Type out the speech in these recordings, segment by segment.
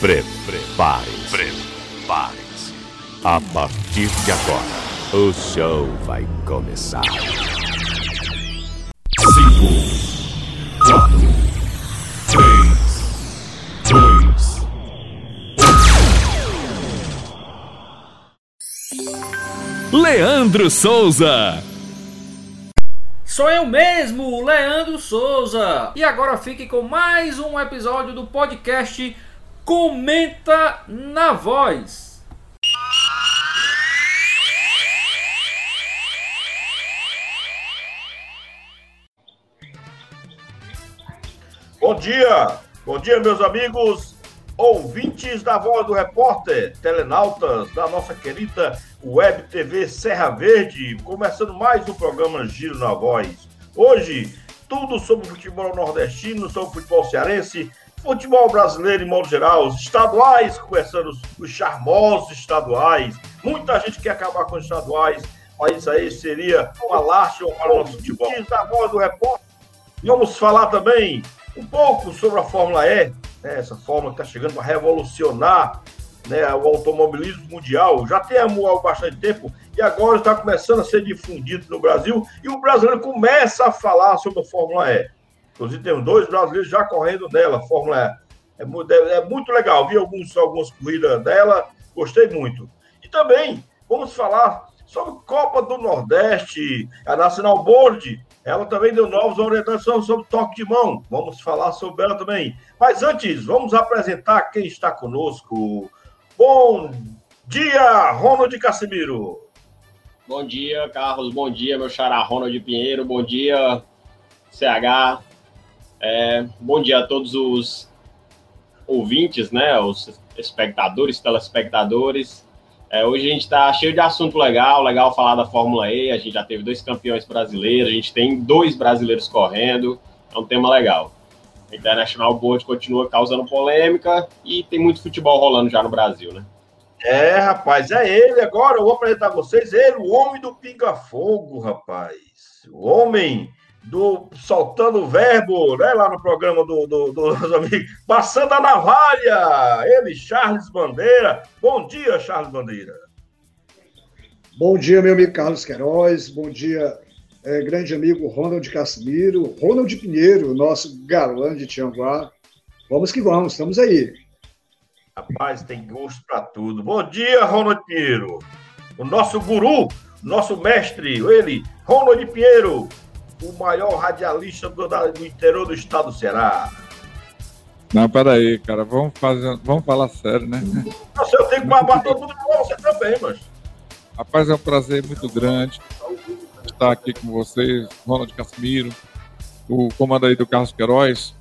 Prepare-se. Prepare-se. A partir de agora, o show vai começar. 5, 4, 3, 2. Leandro Souza. Sou eu mesmo, Leandro Souza. E agora fique com mais um episódio do podcast Comenta na Voz. Bom dia, bom dia, meus amigos, ouvintes da Voz do Repórter, telenautas da nossa querida Web TV Serra Verde, começando mais um programa Giro na Voz. Hoje, tudo sobre futebol nordestino, sobre futebol cearense, futebol brasileiro em modo geral, os estaduais, começando os, os charmosos estaduais. Muita gente quer acabar com os estaduais, mas isso aí seria uma lástima para o nosso futebol. Da Voz do Repórter, vamos falar também um pouco sobre a Fórmula E, né, essa fórmula que está chegando para revolucionar né, o automobilismo mundial. Já tem há bastante tempo e agora está começando a ser difundido no Brasil e o brasileiro começa a falar sobre a Fórmula E. Inclusive, temos dois brasileiros já correndo nela, Fórmula E. É, é, é muito legal, vi alguns, algumas corridas dela, gostei muito. E também vamos falar sobre Copa do Nordeste, a Nacional Board, ela também deu novas orientações sobre toque de mão. Vamos falar sobre ela também. Mas antes, vamos apresentar quem está conosco. Bom dia, Ronald Casimiro. Bom dia, Carlos. Bom dia, meu xará Ronald Pinheiro. Bom dia, CH. É, bom dia a todos os ouvintes, né? Os espectadores, telespectadores. É, hoje a gente está cheio de assunto legal, legal falar da Fórmula E. A gente já teve dois campeões brasileiros, a gente tem dois brasileiros correndo. É um tema legal. A International Board continua causando polêmica e tem muito futebol rolando já no Brasil, né? É, rapaz, é ele agora. Eu vou apresentar a vocês ele, o homem do pinga-fogo, rapaz. O homem do Soltando o Verbo, né, lá no programa do, do, dos amigos, Passando a Navalha, ele, Charles Bandeira. Bom dia, Charles Bandeira. Bom dia, meu amigo Carlos Queiroz, bom dia, é, grande amigo Ronald Casimiro, Ronald Pinheiro, nosso galã de Tianguá. Vamos que vamos, estamos aí. Rapaz, tem gosto para tudo. Bom dia, Ronald Pinheiro. O nosso guru, nosso mestre, ele, Ronald Pinheiro o maior radialista do, do interior do estado do Ceará. Não, peraí, cara, vamos, fazer, vamos falar sério, né? Nossa, eu tenho que babar todo mundo com você também, mas. Rapaz, é um prazer muito grande estar aqui com vocês, Ronald Casimiro, o comando aí do Carlos Queiroz,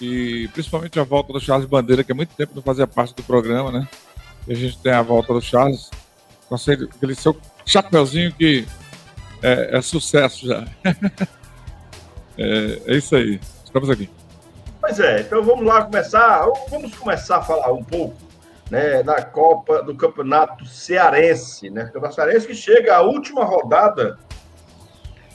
e principalmente a volta do Charles Bandeira, que há muito tempo não fazia parte do programa, né? E a gente tem a volta do Charles, com aquele seu chapeuzinho que é, é sucesso já. é, é isso aí. Estamos aqui. Pois é, então vamos lá começar. Vamos começar a falar um pouco né, da Copa do Campeonato Cearense, né? Campeonato Cearense que chega à última rodada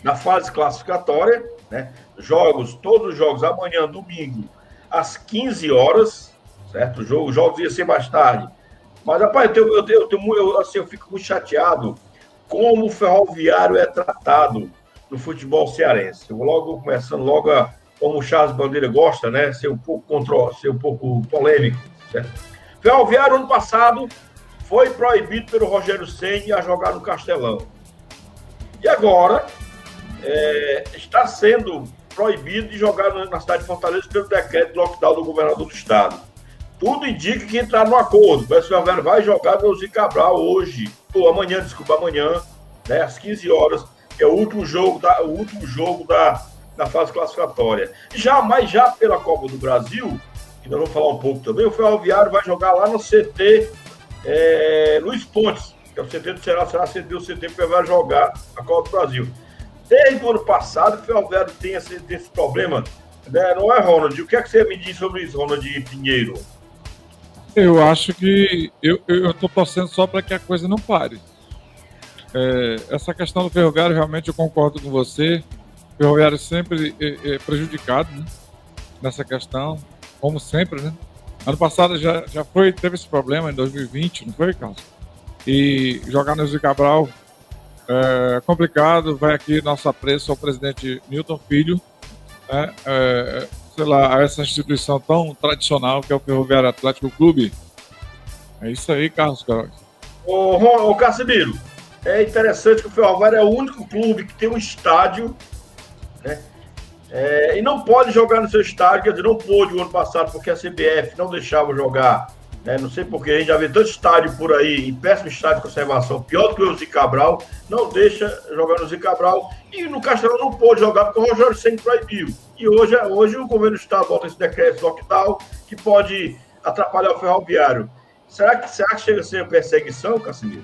na fase classificatória, né? Jogos, todos os jogos amanhã, domingo, às 15 horas, certo? Os jogos, os jogos iam ser mais tarde. Mas, rapaz, eu, eu, eu, eu, eu, assim, eu fico muito chateado como o ferroviário é tratado no futebol cearense. Eu vou logo começando logo a, como o Charles Bandeira gosta, né? Ser um pouco control, ser um pouco polêmico. Certo? Ferroviário ano passado foi proibido pelo Rogério Senni a jogar no Castelão. E agora é, está sendo proibido de jogar na cidade de Fortaleza pelo decreto de lockdown do governador do estado. Tudo indica que entrar no acordo. O Ferroviário vai jogar no Zico Cabral hoje, ou amanhã, desculpa, amanhã, né, às 15 horas, é o último jogo da, o último jogo da, da fase classificatória. Já, mas já pela Copa do Brasil, que nós vamos falar um pouco também, o Ferroviário vai jogar lá no CT é, Luiz Pontes, que é o CT do Ceará, será CT, o CT que vai jogar a Copa do Brasil. Desde o ano passado, o Ferroviário tem esse, esse problema, né? não é, Ronald? O que é que você me diz sobre isso, Ronald Pinheiro? Eu acho que eu estou torcendo só para que a coisa não pare. É, essa questão do ferroviário, realmente eu concordo com você. O ferroviário sempre é, é prejudicado né, nessa questão, como sempre, né? Ano passado já, já foi, teve esse problema em 2020, não foi, Carlos? E jogar no Zé Cabral é complicado. Vai aqui nosso apreço ao presidente Newton Filho, né? é, sei lá, a essa instituição tão tradicional que é o Ferroviário Atlético Clube. É isso aí, Carlos Carlos. Ô, ô Casimiro, é interessante que o Ferroviário é o único clube que tem um estádio, né? É, e não pode jogar no seu estádio, quer dizer, não pôde o ano passado, porque a CBF não deixava jogar. Né? Não sei porquê, a gente já vê tanto estádio por aí, em péssimo estado de conservação, pior do que o Zico Cabral, não deixa jogar no Zico Cabral. E no Castelão não pôde jogar, porque o Rogério sempre proibiu. E hoje, hoje o governo do estado bota esse decreto lockdown que pode atrapalhar o ferroviário. Será que, será que chega a ser perseguição, Casimiro?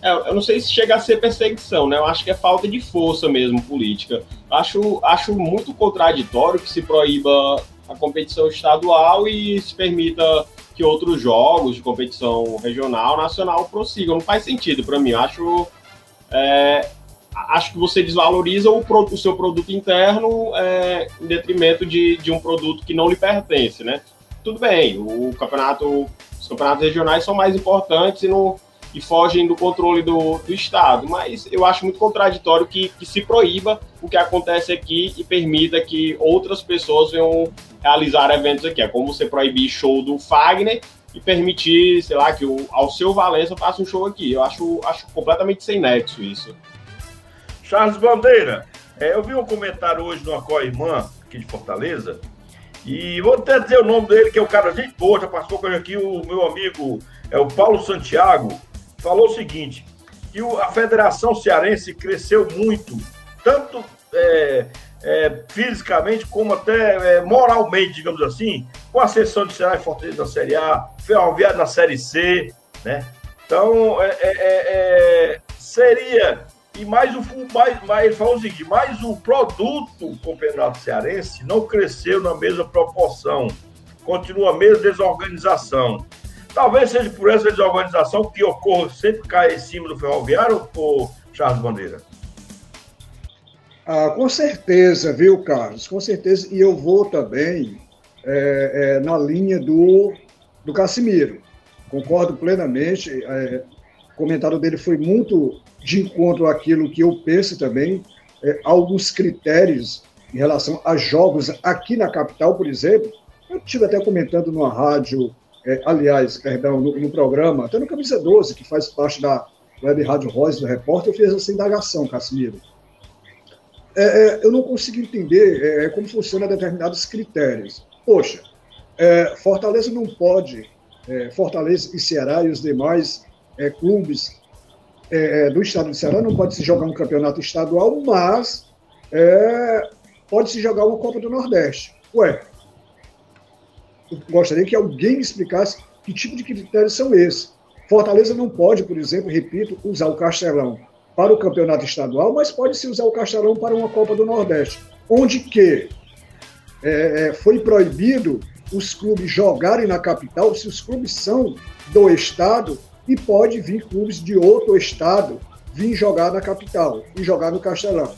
É, eu não sei se chega a ser perseguição, né? Eu acho que é falta de força mesmo política. Acho, acho muito contraditório que se proíba a competição estadual e se permita que outros jogos de competição regional, nacional prossigam. Não faz sentido para mim. Acho, é, acho que você desvaloriza o, o seu produto interno é, em detrimento de, de um produto que não lhe pertence, né? Tudo bem, o campeonato, os campeonatos regionais são mais importantes e, no, e fogem do controle do, do Estado, mas eu acho muito contraditório que, que se proíba o que acontece aqui e permita que outras pessoas venham realizar eventos aqui. É como você proibir show do Fagner e permitir, sei lá, que o Alceu Valença faça um show aqui. Eu acho, acho completamente sem nexo isso. Charles Bandeira, é, eu vi um comentário hoje no Acoimã, aqui de Fortaleza, e vou até dizer o nome dele, que é o cara gente boa, já passou com aqui, o meu amigo, é o Paulo Santiago, falou o seguinte, que o, a Federação Cearense cresceu muito, tanto é, é, fisicamente como até é, moralmente, digamos assim, com a sessão de Ceará e Fortaleza na Série A, Ferroviário na Série C, né? Então, é, é, é seria e mais o mais, mais, ele falou o seguinte: mais o produto Campeonato Cearense não cresceu na mesma proporção, continua a mesma desorganização. Talvez seja por essa desorganização que ocorre sempre cai em cima do ferroviário, ou Charles Bandeira? Ah, com certeza, viu, Carlos? Com certeza. E eu vou também é, é, na linha do, do Cassimiro. Concordo plenamente. É, o comentário dele foi muito de encontro àquilo que eu penso também, é, alguns critérios em relação a jogos aqui na capital, por exemplo. Eu estive até comentando numa rádio, é, aliás, perdão, no, no, programa, até no Camisa 12, que faz parte da Web Rádio Rosa do Repórter, eu fiz essa indagação, Casimiro. É, é, eu não consigo entender é, é, como funciona determinados critérios. Poxa, Fortaleza não pode, Fortaleza e Ceará e os demais clubes do estado de Ceará não pode se jogar um campeonato estadual, mas pode se jogar uma Copa do Nordeste. Ué, eu gostaria que alguém me explicasse que tipo de critérios são esses. Fortaleza não pode, por exemplo, repito, usar o Castelão para o campeonato estadual, mas pode se usar o Castelão para uma Copa do Nordeste, onde que é, é foi proibido os clubes jogarem na capital se os clubes são do estado e pode vir clubes de outro estado vir jogar na capital e jogar no Castelão.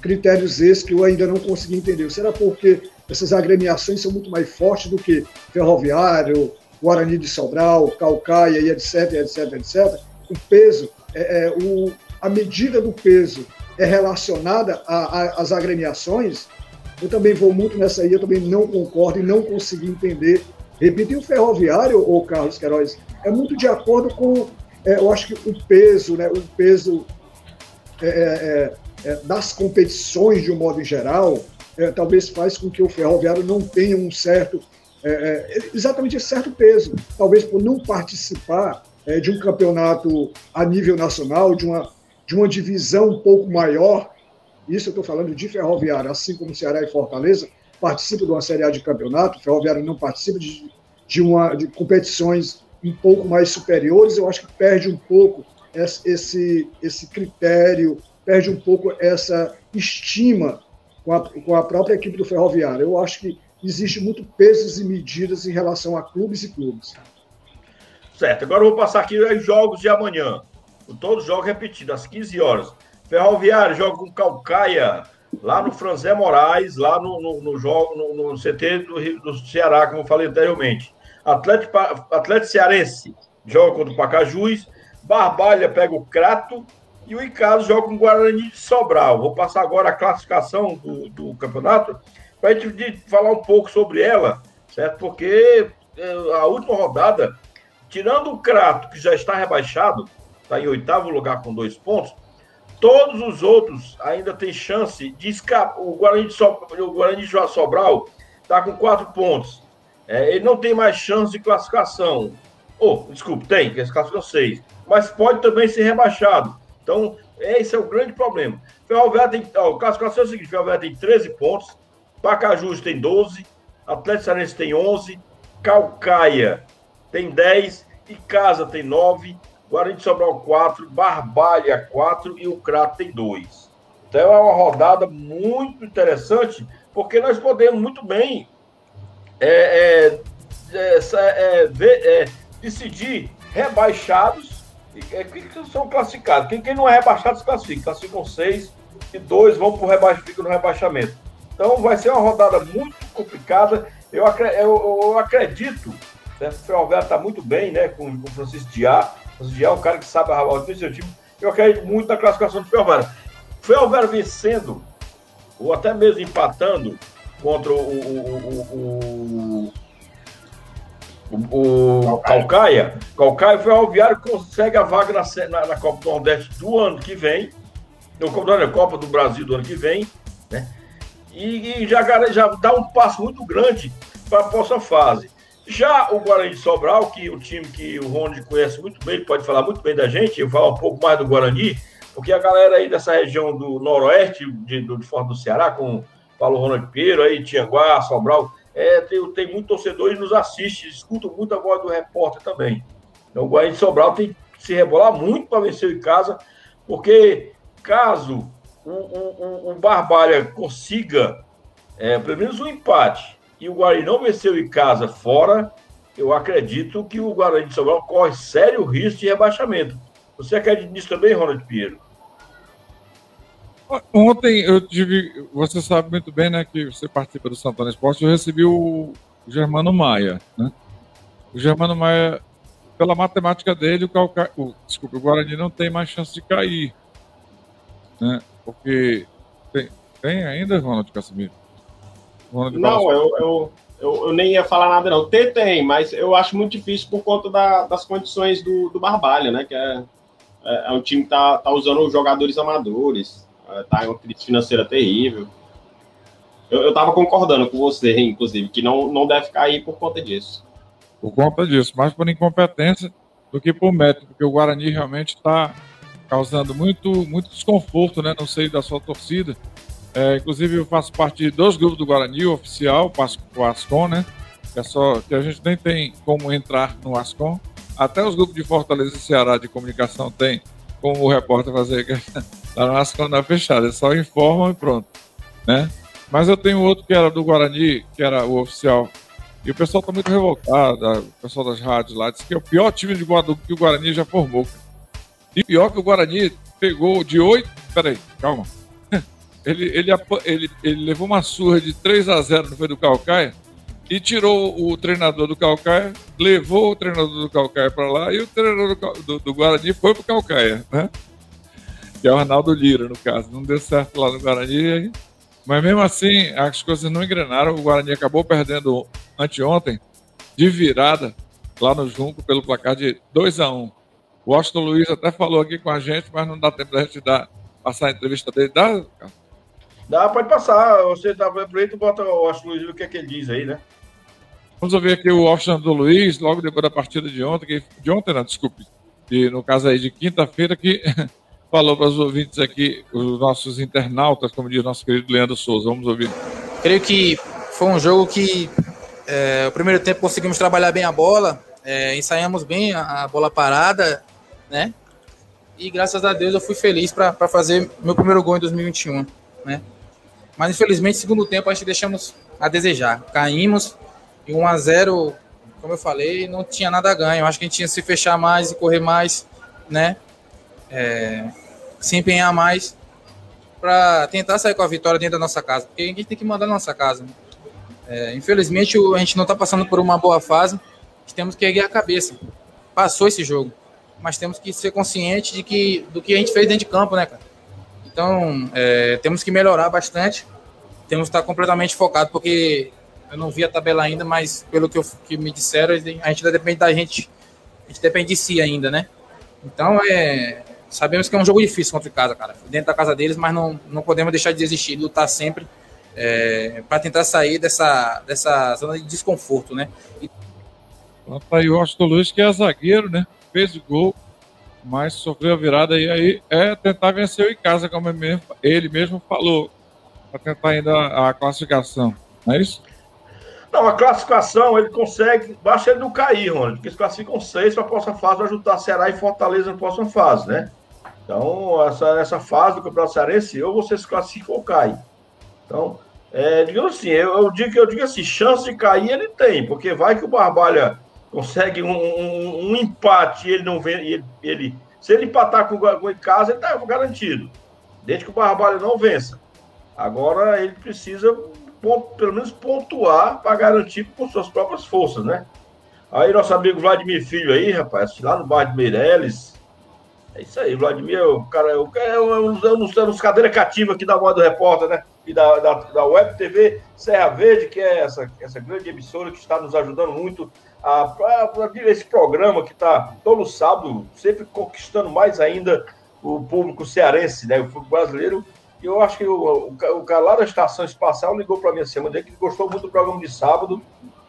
Critérios esses que eu ainda não consegui entender. Será porque essas agremiações são muito mais fortes do que Ferroviário, Guarani de Sobral, Calcaia e etc, etc, etc. O peso, é, é, o, a medida do peso é relacionada às agremiações. Eu também vou muito nessa aí, eu também não concordo e não consegui entender. Repito, e o ferroviário, ou Carlos Queiroz, é muito de acordo com, é, eu acho que o peso, né, o peso é, é, é, é das competições de um modo geral, talvez faz com que o ferroviário não tenha um certo, exatamente certo peso, talvez por não participar de um campeonato a nível nacional, de uma, de uma divisão um pouco maior, isso eu estou falando de ferroviário, assim como Ceará e Fortaleza, participa de uma Série A de campeonato, o Ferroviário não participa de, de, uma, de competições um pouco mais superiores, eu acho que perde um pouco esse, esse critério, perde um pouco essa estima com a, com a própria equipe do Ferroviário. Eu acho que existe muito pesos e medidas em relação a clubes e clubes. Certo, agora eu vou passar aqui os jogos de amanhã. Todos os jogos repetidos, às 15 horas. Ferroviário joga com Calcaia, lá no Franzé Moraes, lá no, no, no jogo, no, no, CT do, Rio, do Ceará, como eu falei anteriormente. Atlético, Atlético Cearense joga contra o Pacajus, Barbalha pega o Crato e o Icado joga com o Guarani de Sobral. Vou passar agora a classificação do, do campeonato para a gente falar um pouco sobre ela, certo? Porque é, a última rodada, tirando o Crato, que já está rebaixado, está em oitavo lugar com dois pontos, todos os outros ainda têm chance de escapar. O Guarani de, so... o Guarani Sobral está com quatro pontos. É, ele não tem mais chance de classificação. Oh, desculpe, tem, que classificam seis. Mas pode também ser rebaixado. Então, esse é o grande problema. Ferroviário tem. Ó, a classificação é o seguinte: Ferroviário tem 13 pontos, Pacajus tem 12, Atlético Sarense tem 11, Calcaia tem 10, Icasa tem 9, Guarani de Sobral 4, Barbalha 4 e o Crato tem 2. Então é uma rodada muito interessante, porque nós podemos muito bem é, é, é, é decidir rebaixados é, que são classificados. Quem, quem não é rebaixado se classifica. Classificam seis e dois vão para o no rebaixamento. Então vai ser uma rodada muito complicada. Eu, eu, eu acredito, né, o Ferroviário está muito bem né, com o Francisco Diá. O é um cara que sabe a o seu time. Eu acredito muito na classificação do Ferroviário. Ferroviário vencendo, ou até mesmo empatando contra o, o, o, o Calcaia. Calcaia Ferroviário consegue a vaga na, na, na, Copa do Nordeste do ano que vem. No Copa, Copa do Brasil do ano que vem. Né? E, e já, já dá um passo muito grande para a próxima fase. Já o Guarani de Sobral, que o time que o Rony conhece muito bem, ele pode falar muito bem da gente, eu falo um pouco mais do Guarani, porque a galera aí dessa região do noroeste, de, de fora do Ceará, com Paulo Ronald Pinheiro, aí, Tianguá, Sobral, é, tem, tem muito torcedor e nos assiste, escuta muito a voz do repórter também. Então o Guarani de Sobral tem que se rebolar muito para vencer em casa, porque caso o, o, o Barbalha consiga é, pelo menos um empate e o Guarani não venceu em casa fora, eu acredito que o Guarani de Sobral corre sério risco de rebaixamento. Você acredita nisso também, Ronald Pinheiro? Ontem eu tive, você sabe muito bem, né, que você participa do Santana Esporte, eu recebi o Germano Maia, né? O Germano Maia, pela matemática dele, o, Calca... o, desculpa, o Guarani não tem mais chance de cair, né? Porque tem, tem ainda, Ronald Casimiro? Ronald não, eu, eu, eu, eu, nem ia falar nada não. Tem, tem, mas eu acho muito difícil por conta da, das condições do, do Barbalha, né? Que é, é, é um time que tá, tá usando jogadores amadores, tá em uma crise financeira terrível. Eu, eu tava concordando com você, inclusive, que não, não deve cair por conta disso. Por conta disso, mais por incompetência do que por método, porque o Guarani realmente está causando muito, muito desconforto né, no seio da sua torcida. É, inclusive, eu faço parte dos grupos do Guarani, o oficial, o Ascom, né? Que, é só, que a gente nem tem como entrar no Ascom. Até os grupos de Fortaleza e Ceará de comunicação tem como o repórter fazer lá no Ascom na fechada. Eles só informam e pronto, né? Mas eu tenho outro que era do Guarani, que era o oficial. E o pessoal está muito revoltado, o pessoal das rádios lá, disse que é o pior time de Guadalupe que o Guarani já formou. E pior que o Guarani pegou de oito. Peraí, calma. Ele, ele, ele, ele levou uma surra de 3 a 0 no meio do Calcaia e tirou o treinador do Calcaia, levou o treinador do Calcaia para lá e o treinador do, do, do Guarani foi para o Calcaia, né? Que é o Arnaldo Lira, no caso. Não deu certo lá no Guarani, mas mesmo assim as coisas não engrenaram. O Guarani acabou perdendo anteontem de virada lá no Junco pelo placar de 2 a 1 o Washington Luiz até falou aqui com a gente, mas não dá tempo da gente dar, passar a entrevista dele. Dá, Dá, pode passar. Você tá preto, bota o Washington Luiz o que é que ele diz aí, né? Vamos ouvir aqui o Washington do Luiz, logo depois da partida de ontem, que, de ontem, não, desculpe, de, no caso aí de quinta-feira, que falou para os ouvintes aqui, os nossos internautas, como diz nosso querido Leandro Souza. Vamos ouvir. Creio que foi um jogo que é, o primeiro tempo conseguimos trabalhar bem a bola, é, ensaiamos bem a, a, bola parada, né? E graças a Deus eu fui feliz para fazer meu primeiro gol em 2021, né? Mas infelizmente, segundo tempo, a gente deixamos a desejar. Caímos e 1 a 0 como eu falei, não tinha nada a ganho. Acho que a gente tinha que se fechar mais e correr mais, né? É, se empenhar mais para tentar sair com a vitória dentro da nossa casa, porque a gente tem que mandar na nossa casa. Né? É, infelizmente, a gente não está passando por uma boa fase, temos que erguer a cabeça. Passou esse jogo, mas temos que ser conscientes de que, do que a gente fez dentro de campo, né, cara? Então, é, temos que melhorar bastante, temos que estar completamente focado, porque eu não vi a tabela ainda, mas pelo que, eu, que me disseram, a gente depende da gente, a gente depende de si ainda, né? Então, é, sabemos que é um jogo difícil contra o casa, cara, dentro da casa deles, mas não, não podemos deixar de desistir, lutar sempre é, para tentar sair dessa, dessa zona de desconforto, né? E... Tá aí o Austin Luiz, que é zagueiro, né? Fez o gol, mas sofreu a virada e aí é tentar vencer o em casa, como ele mesmo falou, para tentar ainda a classificação, não é isso? Não, a classificação ele consegue, basta ele não cair, Ronald, porque eles classificam seis para a próxima fase, vai ajudar Ceará e Fortaleza na próxima fase, né? Então, essa, essa fase do Campeonato Cearense, ou você se classifica ou cai. Então, é, digamos assim, eu, eu, digo, eu digo assim, chance de cair ele tem, porque vai que o Barbalha consegue um, um, um empate e ele não vem, ele, ele, se ele empatar com o em casa, ele está garantido, desde que o Barbalha não vença. Agora ele precisa pelo menos pontuar para garantir com suas próprias forças, né? Aí nosso amigo Vladimir Filho aí, rapaz, lá no bairro de Meireles, é isso aí, Vladimir, o cara, o cara é um, um, um, cadeira cativa aqui da Voz do Repórter, né? E da, da, da Web TV Serra Verde, que é essa, essa grande emissora que está nos ajudando muito a, a, esse programa que está todo sábado, sempre conquistando mais ainda o público cearense, né? O público brasileiro. E eu acho que o, o, o cara lá da Estação Espacial ligou para mim essa semana que gostou muito do programa de sábado.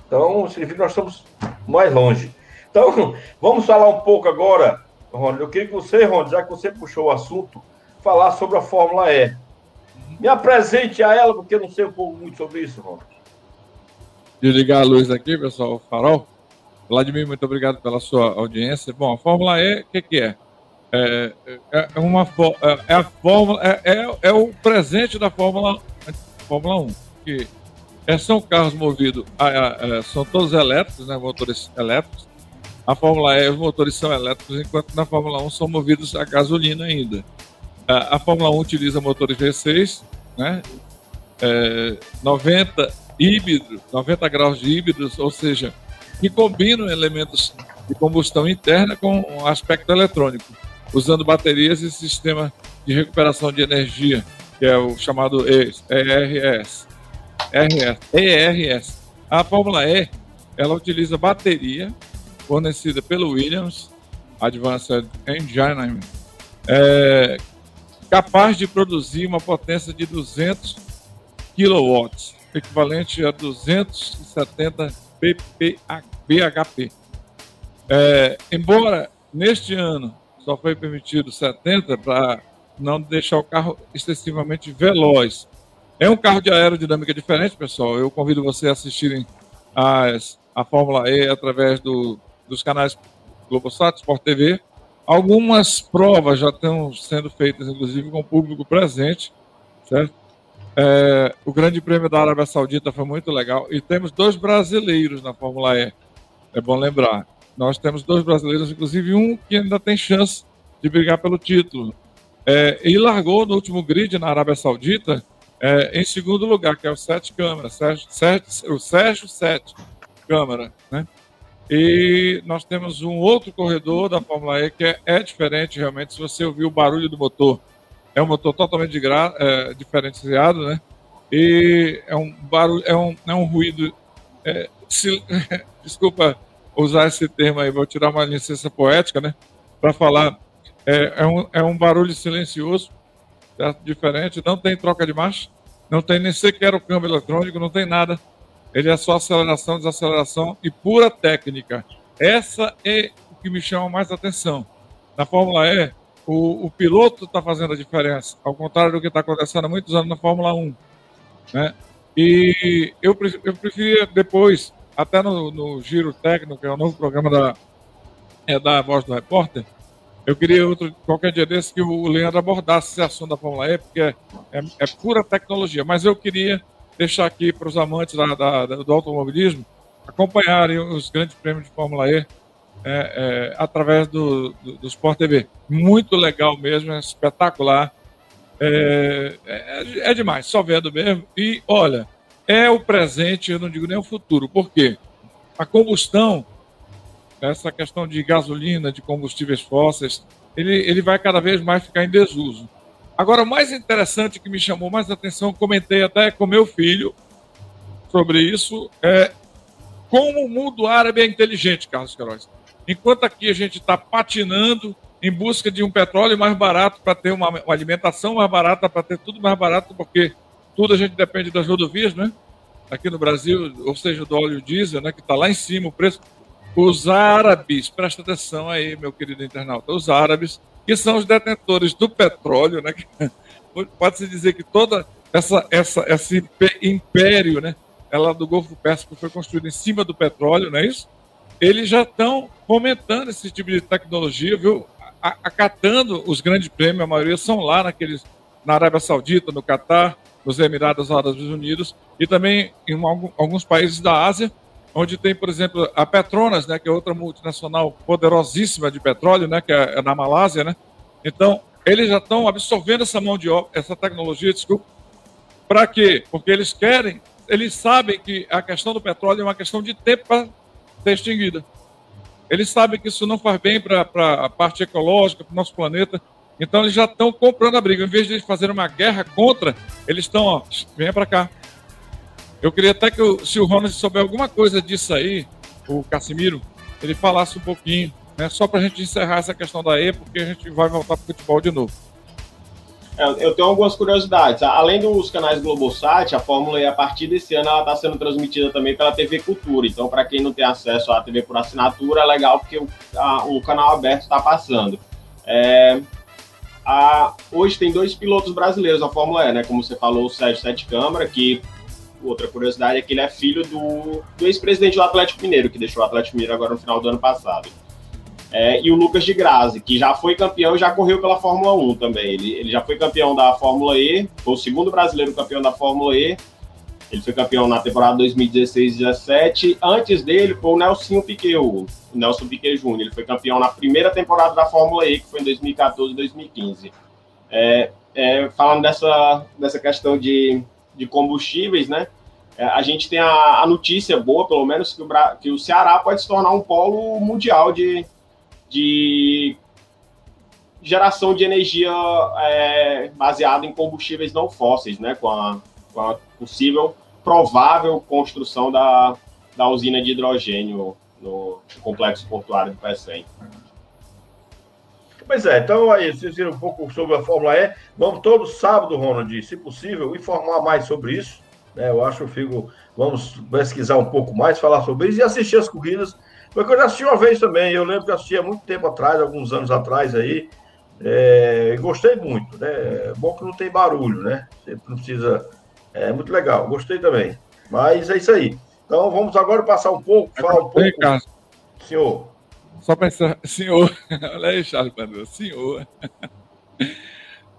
Então, significa que nós estamos mais longe. Então, vamos falar um pouco agora Rony. Eu queria que você, Rony, já que você puxou o assunto, falar sobre a Fórmula E. Me apresente a ela, porque eu não sei um pouco muito sobre isso, Rony. Desligar a luz aqui, pessoal, o farol. Vladimir, muito obrigado pela sua audiência. Bom, a Fórmula E, o que, que é? É, é, é uma é, é a Fórmula é, é, é, o presente da Fórmula Fórmula 1 que são carros movidos a, a, a, são todos elétricos né motores elétricos a Fórmula E, os motores são elétricos, enquanto na Fórmula 1 são movidos a gasolina ainda. A, Fórmula 1 utiliza motores V6, né? É, 90 híbridos, 90 graus de híbridos, ou seja, que combinam elementos de combustão interna com um aspecto eletrônico, usando baterias e sistema de recuperação de energia, que é o chamado ERS. ERS. ERS. A Fórmula E, ela utiliza bateria fornecida pelo Williams Advanced Engine, é capaz de produzir uma potência de 200 kW, equivalente a 270 bhp. É, embora neste ano só foi permitido 70 para não deixar o carro excessivamente veloz. É um carro de aerodinâmica diferente, pessoal. Eu convido você a assistirem as, a Fórmula E através do dos canais Globosat, Sport TV. Algumas provas já estão sendo feitas, inclusive, com o público presente, certo? É, o Grande Prêmio da Arábia Saudita foi muito legal e temos dois brasileiros na Fórmula E. É bom lembrar. Nós temos dois brasileiros, inclusive um que ainda tem chance de brigar pelo título. É, e largou no último grid na Arábia Saudita é, em segundo lugar, que é o Sete Câmara, Sérgio, Sete, o Sérgio Sete Câmara, né? E nós temos um outro corredor da Fórmula E que é, é diferente realmente. Se você ouvir o barulho do motor, é um motor totalmente de gra, é, diferenciado, né? E é um barulho, é um, é um ruído. É, se, desculpa usar esse termo aí, vou tirar uma licença poética, né? Para falar. É, é, um, é um barulho silencioso, certo? diferente, não tem troca de marcha, não tem nem sequer o câmbio eletrônico, não tem nada ele é só aceleração, desaceleração e pura técnica. Essa é o que me chama mais atenção. Na Fórmula E, o, o piloto está fazendo a diferença, ao contrário do que está acontecendo há muitos anos na Fórmula 1. Né? E eu, eu preferia depois, até no, no Giro Técnico, que é o novo programa da, é, da Voz do Repórter, eu queria outro, qualquer dia desse que o Leandro abordasse esse assunto da Fórmula E, porque é, é, é pura tecnologia. Mas eu queria deixar aqui para os amantes da, da, do automobilismo acompanharem os grandes prêmios de Fórmula E é, é, através do, do, do, Sport TV. Muito legal mesmo, é espetacular. É, é, é, demais, só vendo mesmo. E olha, é o presente, eu não digo nem o futuro. Por quê? A combustão, essa questão de gasolina, de combustíveis fósseis, ele, ele vai cada vez mais ficar em desuso. Agora, o mais interessante que me chamou mais atenção, comentei até com meu filho sobre isso, é como o mundo árabe é inteligente, Carlos Queiroz. Enquanto aqui a gente está patinando em busca de um petróleo mais barato para ter uma, uma, alimentação mais barata, para ter tudo mais barato, porque tudo a gente depende das rodovias, né? Aqui no Brasil, ou seja, do óleo diesel, né? Que está lá em cima o preço. Os árabes, presta atenção aí, meu querido internauta, os árabes, que são os detentores do petróleo, né? Pode-se dizer que toda essa, essa, esse império, né? Ela do Golfo Pérsico foi construído em cima do petróleo, não é isso? Eles já estão fomentando esse tipo de tecnologia, viu? acatando os grandes prêmios, a maioria são lá naqueles, na Arábia Saudita, no Catar, nos Emirados Árabes Unidos e também em alguns países da Ásia, onde tem, por exemplo, a Petronas, né, que é outra multinacional poderosíssima de petróleo, né, que é, é na Malásia, né? Então, eles já estão absorvendo essa mão de obra, essa tecnologia, desculpa. Para quê? Porque eles querem, eles sabem que a questão do petróleo é uma questão de tempo para ser extinguida. Eles sabem que isso não faz bem para a parte ecológica, para o nosso planeta. Então eles já estão comprando a briga. Em vez de fazerem uma guerra contra, eles estão, ó, venha para cá. Eu queria até que o, se o Ronald souber alguma coisa disso aí, o Casimiro, ele falasse um pouquinho, né, só para a gente encerrar essa questão da E, porque a gente vai voltar para o futebol de novo. É, eu tenho algumas curiosidades. Além dos canais Globosat, a Fórmula E, a partir desse ano, ela está sendo transmitida também pela TV Cultura. Então, para quem não tem acesso à TV por assinatura, é legal porque o, a, o canal aberto está passando. É, a, hoje tem dois pilotos brasileiros na Fórmula E, né? Como você falou, o Sérgio Sete Câmara, que outra curiosidade é que ele é filho do, do ex-presidente do Atlético Mineiro, que deixou o Atlético Mineiro agora no final do ano passado é, e o Lucas de Grazi, que já foi campeão e já correu pela Fórmula 1 também. Ele, ele já foi campeão da Fórmula E, foi o segundo brasileiro campeão da Fórmula E. Ele foi campeão na temporada 2016-17. Antes dele foi o Nelson Piquet, o Nelson Piquet Jr. Ele foi campeão na primeira temporada da Fórmula E, que foi em 2014 e 2015. É, é, falando dessa, dessa questão de, de combustíveis, né? É, a gente tem a, a, notícia boa, pelo menos, que o, que o Ceará pode se tornar um polo mundial de, de geração de energia é, baseada em combustíveis não fósseis, né, com a, com a possível, provável construção da, da usina de hidrogênio no complexo portuário do PSEM. Pois é, então aí vocês viram um pouco sobre a Fórmula E. Vamos todo sábado, Ronald, se possível, informar mais sobre isso. Né? Eu acho que fico. Vamos pesquisar um pouco mais, falar sobre isso e assistir as corridas foi que eu já assisti uma vez também. Eu lembro que eu assisti há muito tempo atrás, alguns anos atrás aí. É, gostei muito, né? É bom que não tem barulho, né? Você não precisa. É muito legal, gostei também. Mas é isso aí. Então vamos agora passar um pouco, falar um pouco. Carlos. Senhor. Só para senhor, olha aí, Charles Pandora, senhor.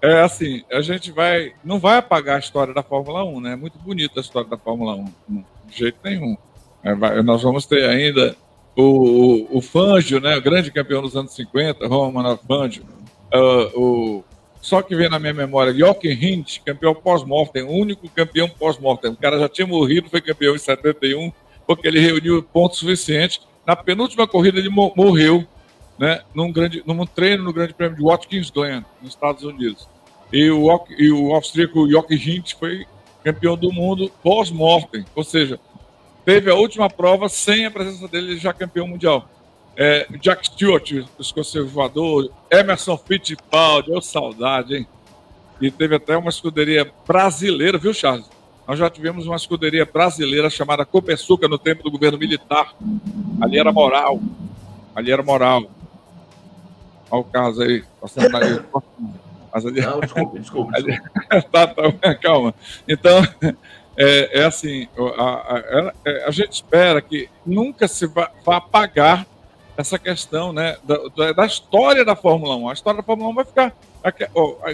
É assim, a gente vai, não vai apagar a história da Fórmula 1, né? É muito bonita a história da Fórmula 1, de jeito nenhum. É, vai, nós vamos ter ainda o, o, o Fangio, né, o grande campeão dos anos 50, Roman Fangio, uh, o, só que vem na minha memória, Jochen Hint, campeão pós-mortem, único campeão pós-mortem. O cara já tinha morrido, foi campeão em 71, porque ele reuniu pontos suficientes. Na penúltima corrida ele morreu, né, num, grande, num treino no Grande Prêmio de Watkins Glen, nos Estados Unidos. E o, e o austríaco Jochen Hint foi campeão do mundo pós-mortem, ou seja, teve a última prova sem a presença dele, já campeão mundial. É, Jack Stewart, escocês voador, Emerson Fittipaldi, ô saudade, hein? E teve até uma escuderia brasileira, viu, Charles? Nós já tivemos uma escuderia brasileira chamada Copersuca no tempo do governo militar. Ali era moral. Ali era moral. Olha o caso aí. Passando ali. Não, desculpe, desculpe. desculpe. tá, tá, calma. Então, é, é assim, a, a, é, a, gente espera que nunca se vá, vá apagar essa questão né, da, da, história da Fórmula 1. A história da Fórmula 1 vai ficar.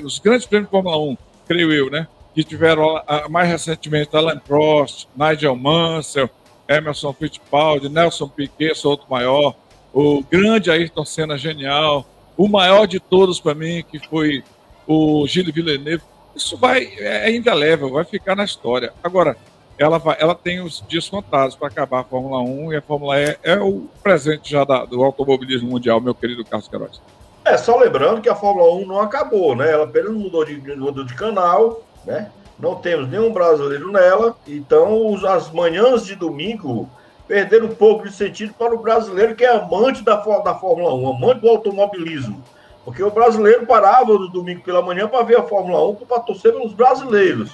Os grandes prêmios de Fórmula 1, creio eu, né? Que tiveram mais recentemente Alan Prost, Nigel Mansell, Emerson Fittipaldi, Nelson Piquet, outro maior, o grande Ayrton Senna genial, o maior de todos para mim, que foi o Gilles Villeneuve, Isso vai, é, é indelével, vai ficar na história. Agora, ela, vai, ela tem os dias contados para acabar a Fórmula 1 e a Fórmula E é o presente já da, do automobilismo mundial, meu querido Carlos Queiroz. É, só lembrando que a Fórmula 1 não acabou, né? Ela apenas mudou de, mudou de canal, né? Não temos nenhum brasileiro nela, então as manhãs de domingo perderam um pouco de sentido para o brasileiro que é amante da, da Fórmula 1, amante do automobilismo. Porque o brasileiro parava no domingo pela manhã para ver a Fórmula 1 para torcer pelos brasileiros.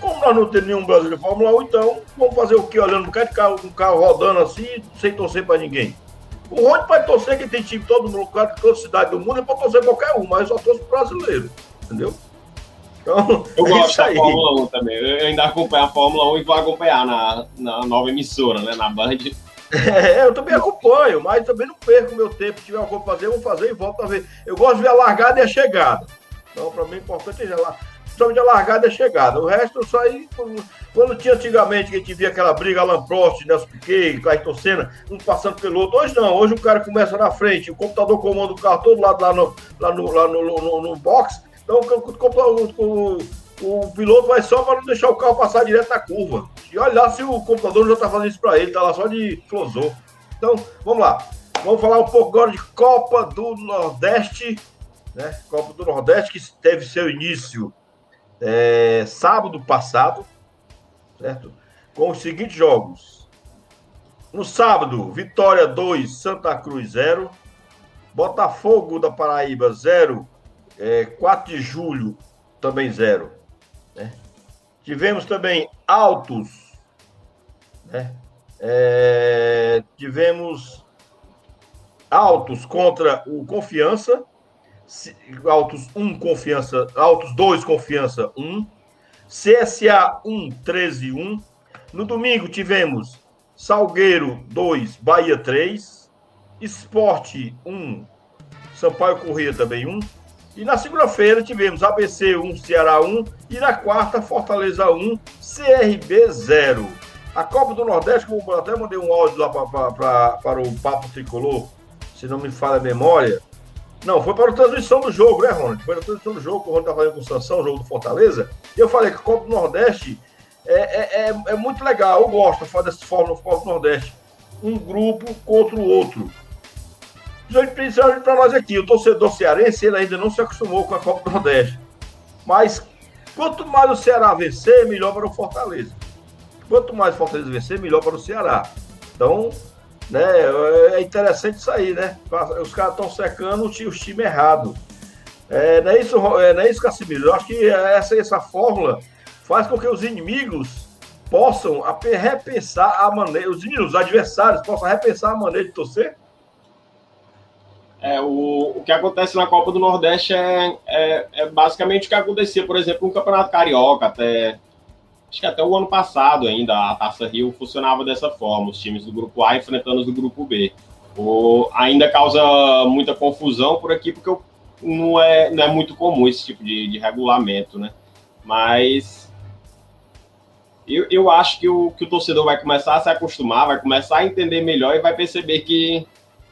Como nós não temos nenhum brasileiro de Fórmula 1, então vamos fazer o que? Olhando um carro, um carro rodando assim, sem torcer para ninguém. O Rony pode torcer que tem time todo mundo, toda cidade do mundo, ele pode torcer qualquer um, mas só torce pro brasileiro. Entendeu? Então, eu é gosto da Fórmula 1 também. Eu ainda acompanho a Fórmula 1 e vou acompanhar na, na nova emissora, né? Na Band. É, eu também acompanho, mas também não perco meu tempo. Se tiver alguma coisa fazer, eu vou fazer e volto a ver. Eu gosto de ver a largada e a chegada. Então, para mim, é importante é lá principalmente a largada e a chegada. O resto só aí, quando tinha antigamente que a gente via aquela briga Alan Prost, Nelson Piquet, Ayrton Senna, um passando pelo outro. Hoje não, hoje o cara começa na frente, o computador comanda o carro todo lado lá no, lá no, lá no, no, no box. Então o, o, o, piloto vai só para não deixar o carro passar direto na curva. E olha lá se o computador já está fazendo isso para ele, tá lá só de flosou. Então, vamos lá. Vamos falar um pouco agora de Copa do Nordeste, né? Copa do Nordeste que teve seu início é, sábado passado, certo? Com os seguintes jogos. No sábado, Vitória 2, Santa Cruz 0. Botafogo da Paraíba 0. É, 4 de julho também 0. Tivemos também Altos. Né? É, tivemos Altos contra o Confiança Autos 1, Confiança. Autos 2, Confiança 1. CSA 1, 13 1. No domingo tivemos Salgueiro 2, Bahia 3. Esporte 1, Sampaio Corrêa também 1. E na segunda-feira tivemos ABC 1, Ceará 1. E na quarta, Fortaleza 1, CRB 0. A Copa do Nordeste, como eu até mandei um áudio lá pra, pra, pra, para o Papo Tricolor, se não me falha a memória, não, foi para a transmissão do jogo, né, Ronald? Foi a transmissão do jogo que o Ronald estava fazendo com o Sansão, o jogo do Fortaleza. E eu falei que o Copa do Nordeste é, é, é, é muito legal. Eu gosto de fazer dessa forma no Copa do Nordeste. Um grupo contra o outro. Principalmente para nós aqui, o torcedor cearense ele ainda não se acostumou com a Copa do Nordeste. Mas quanto mais o Ceará vencer, melhor para o Fortaleza. Quanto mais o Fortaleza vencer, melhor para o Ceará. Então, né? É interessante isso aí, né? Os caras estão secando os times errados. É, não é isso, é, não é isso, Casimiro? Eu acho que essa, essa fórmula faz com que os inimigos possam repensar a maneira, os inimigos, os adversários possam repensar a maneira de torcer? É, o, o que acontece na Copa do Nordeste é, é, é basicamente o que acontecia, por exemplo, no Campeonato Carioca, até acho que até o ano passado ainda, a Taça Rio funcionava dessa forma, os times do grupo A enfrentando os do grupo B. O, ainda causa muita confusão por aqui, porque não é, não é muito comum esse tipo de, de regulamento, né? Mas eu, eu acho que o, que o torcedor vai começar a se acostumar, vai começar a entender melhor e vai perceber que,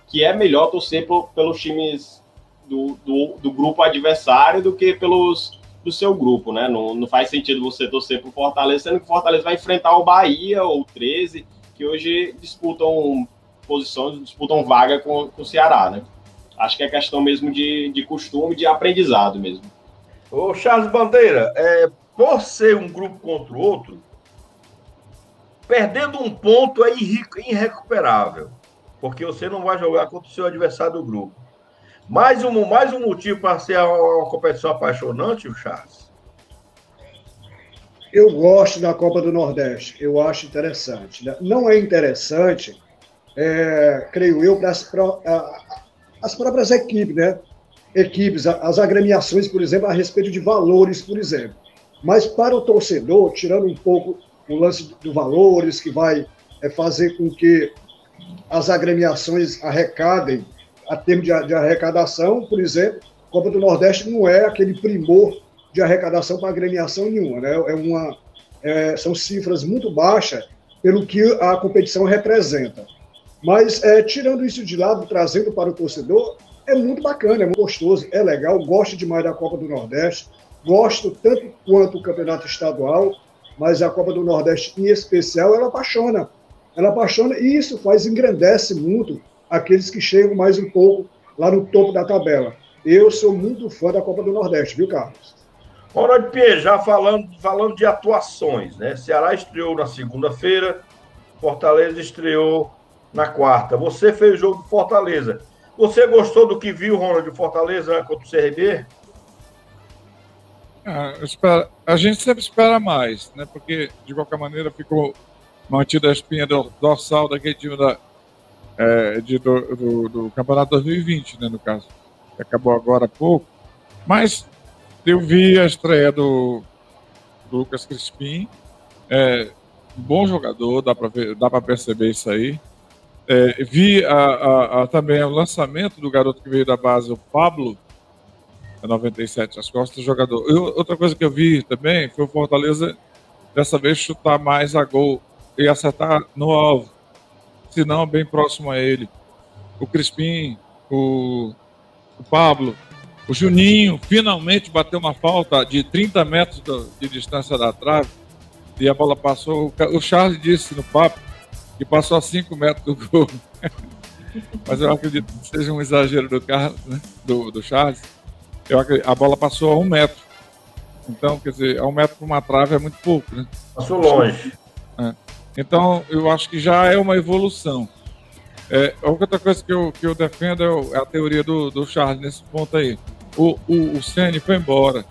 que é melhor torcer por, pelos times do, do, do grupo adversário do que pelos do seu grupo, né? Não, não faz sentido você torcer pro Fortaleza, sendo que o Fortaleza vai enfrentar o Bahia ou o 13, que hoje disputam posições, disputam vaga com, com o Ceará, né? Acho que é questão mesmo de, de costume, de aprendizado mesmo. Ô Charles Bandeira, é, por ser um grupo contra o outro, perdendo um ponto é irrecuperável, porque você não vai jogar contra o seu adversário do grupo. Mais um, mais um motivo para ser uma competição apaixonante, o Charles? Eu gosto da Copa do Nordeste, eu acho interessante. Né? Não é interessante, é, creio eu, para as, as próprias equipes, né? Equipes, as agremiações, por exemplo, a respeito de valores, por exemplo. Mas para o torcedor, tirando um pouco o lance do valores, que vai é, fazer com que as agremiações arrecadem a termos de, de arrecadação, por exemplo, a Copa do Nordeste não é aquele primor de arrecadação para agremiação nenhuma, né? É uma, é, são cifras muito baixas pelo que a competição representa. Mas, é, tirando isso de lado, trazendo para o torcedor, é muito bacana, é muito gostoso, é legal, gosto demais da Copa do Nordeste. gosto tanto quanto o campeonato estadual, mas a Copa do Nordeste em especial, ela apaixona. Ela apaixona e isso faz, engrandece muito aqueles que chegam mais um pouco lá no topo da tabela. Eu sou muito fã da Copa do Nordeste, viu, Carlos? Ronald Pierre, já falando, falando de atuações, né? Ceará estreou na segunda-feira, Fortaleza estreou na quarta. Você fez o jogo de Fortaleza. Você gostou do que viu, Ronald, de Fortaleza né, contra o CRB? Ah, a gente sempre espera mais, né? Porque, de qualquer maneira, ficou mantida a espinha dorsal daquele time da, é, de, do, do, do, Campeonato 2020, né, no caso. Acabou agora há pouco. Mas eu vi a estreia do, do Lucas Crispim. É, bom jogador, dá para perceber isso aí. É, vi a, a, a, também o lançamento do garoto que veio da base, o Pablo, 97 as costas do jogador. Outra coisa que eu vi também foi o Fortaleza dessa vez chutar mais a gol e acertar no alvo, se não bem próximo a ele. O Crispim, o, o Pablo, o Juninho finalmente bateu uma falta de 30 metros de distância da trave e a bola passou. O Charles disse no papo que passou a 5 metros do gol. Mas eu acredito que seja um exagero do Carlos, né? do, do Charles. Eu acredito, a bola passou a um metro. Então, quer dizer, a um metro para uma trave é muito pouco, né? Passou longe. É. Então, eu acho que já é uma evolução. É, outra coisa que eu, que eu defendo é, é a teoria do, do Charles nesse ponto aí. O, o, o Ceni foi embora.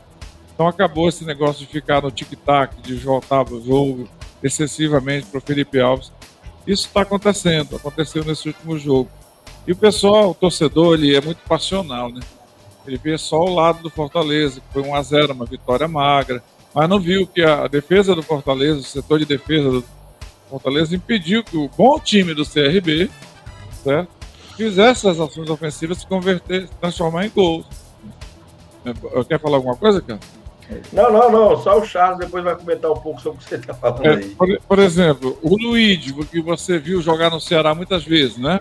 Então acabou esse negócio de ficar no tic-tac, de voltar o jogo excessivamente para o Felipe Alves. Isso está acontecendo, aconteceu nesse último jogo. E o pessoal, o torcedor, ele é muito passional, né? Ele vê só o lado do Fortaleza, que foi 1 a 0 uma vitória magra, mas não viu que a defesa do Fortaleza, o setor de defesa do Fortaleza, impediu que o bom time do CRB certo? fizesse as ações ofensivas se converter, se transformar em gols. Quer falar alguma coisa, cara? Não, não, não. Só o Charles depois vai comentar um pouco sobre o que você está falando é, aí. Por, por, exemplo, o Luigi, que você viu jogar no Ceará muitas vezes, né?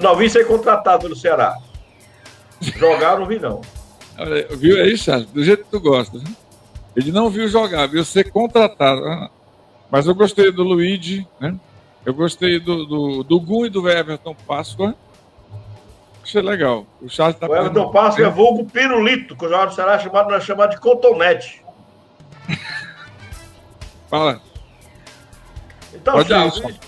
Não, vi ser contratado no Ceará. Jogar não vi, não. Olha, viu aí, Charles? Do jeito que tu gosta. Né? Ele não viu jogar, viu ser contratado. Né? Mas eu gostei do Luigi, né? Eu gostei do, do, do Gun e do Everton Páscoa. Achei legal. O Charles tá O Everton Páscoa é vulgo pirulito, que o do Ceará é chamado, é chamado de cotonete. Fala. Então, Pode Charles, ir,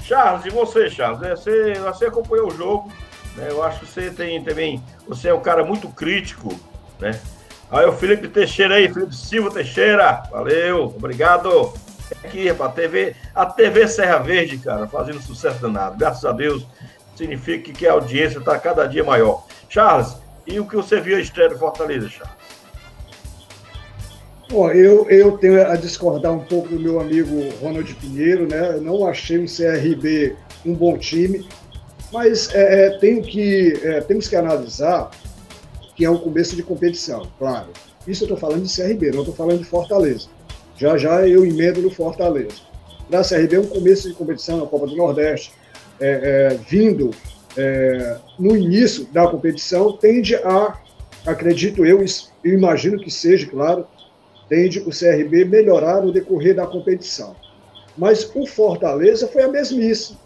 Charles, e você, Charles? É, você, você acompanhou o jogo, né? Eu acho que você tem também. Você é um cara muito crítico, né? Aí o Felipe Teixeira aí, Felipe Silva Teixeira. Valeu, obrigado. Aqui, a TV, a TV Serra Verde, cara, fazendo sucesso danado. Graças a Deus, significa que a audiência está cada dia maior. Charles, e o que você viu a estreia do Fortaleza, Charles? Bom, eu, eu tenho a discordar um pouco do meu amigo Ronald Pinheiro, né? Eu não achei um CRB um bom time, mas é, é, tenho que, é, temos que analisar que é um começo de competição, claro. Isso eu estou falando de CRB, não estou falando de Fortaleza. Já já eu emendo no Fortaleza. Para a CRB é um começo de competição na Copa do Nordeste, é, é, vindo é, no início da competição, tende a, acredito eu, eu imagino que seja, claro, tende o CRB melhorar no decorrer da competição. Mas o Fortaleza foi a mesmice.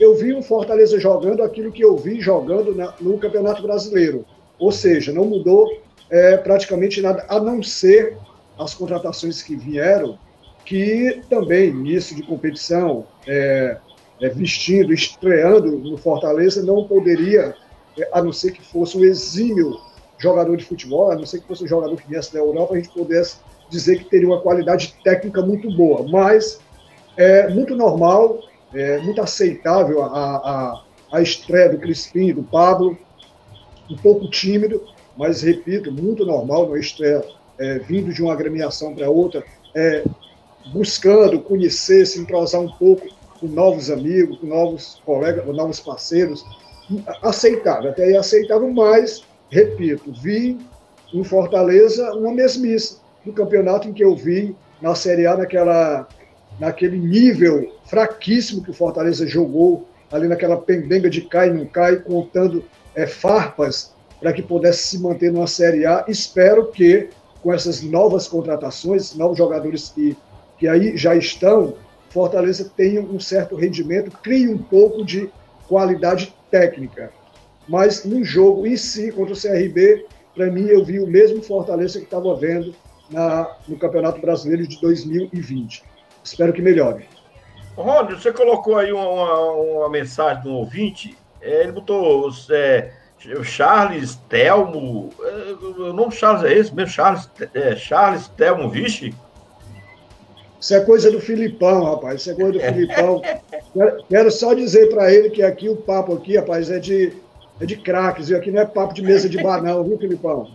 Eu vi o Fortaleza jogando aquilo que eu vi jogando na, no Campeonato Brasileiro. Ou seja, não mudou é, praticamente nada, a não ser as contratações que vieram, que também, início de competição, é, é, vestindo, estreando no Fortaleza, não poderia, é, a não ser que fosse um exímio jogador de futebol, a não ser que fosse um jogador que viesse da Europa, a gente pudesse dizer que teria uma qualidade técnica muito boa. Mas é muito normal, é muito aceitável a, a, a estreia do Crispim, do Pablo, um pouco tímido, mas repito, muito normal uma estreia é, vindo de uma agremiação para outra, é, buscando conhecer, se entrosar um pouco com novos amigos, com novos colegas, com novos parceiros, aceitável, até aí aceitável, mas, repito, vi em Fortaleza uma mesmice do campeonato em que eu vi na Série A, naquela, naquele nível fraquíssimo que o Fortaleza jogou, ali naquela pendenga de cai não cai, contando é, farpas para que pudesse se manter numa Série A. Espero que com essas novas contratações, novos jogadores que, que aí já estão, Fortaleza tenha um certo rendimento, crie um pouco de qualidade técnica. Mas no jogo em si, contra o CRB, para mim, eu vi o mesmo Fortaleza que estava vendo na, no Campeonato Brasileiro de 2020. Espero que melhore. Rony, você colocou aí uma, uma, uma mensagem de um ouvinte. É, ele botou é, Charles Telmo. É, o nome Charles é esse mesmo? Charles, é, Charles Telmo, vixe? Isso é coisa do Filipão, rapaz. Isso é coisa do Filipão. Quero só dizer para ele que aqui o papo aqui, rapaz, é de, é de craques. E aqui não é papo de mesa de bar, não, viu, Filipão?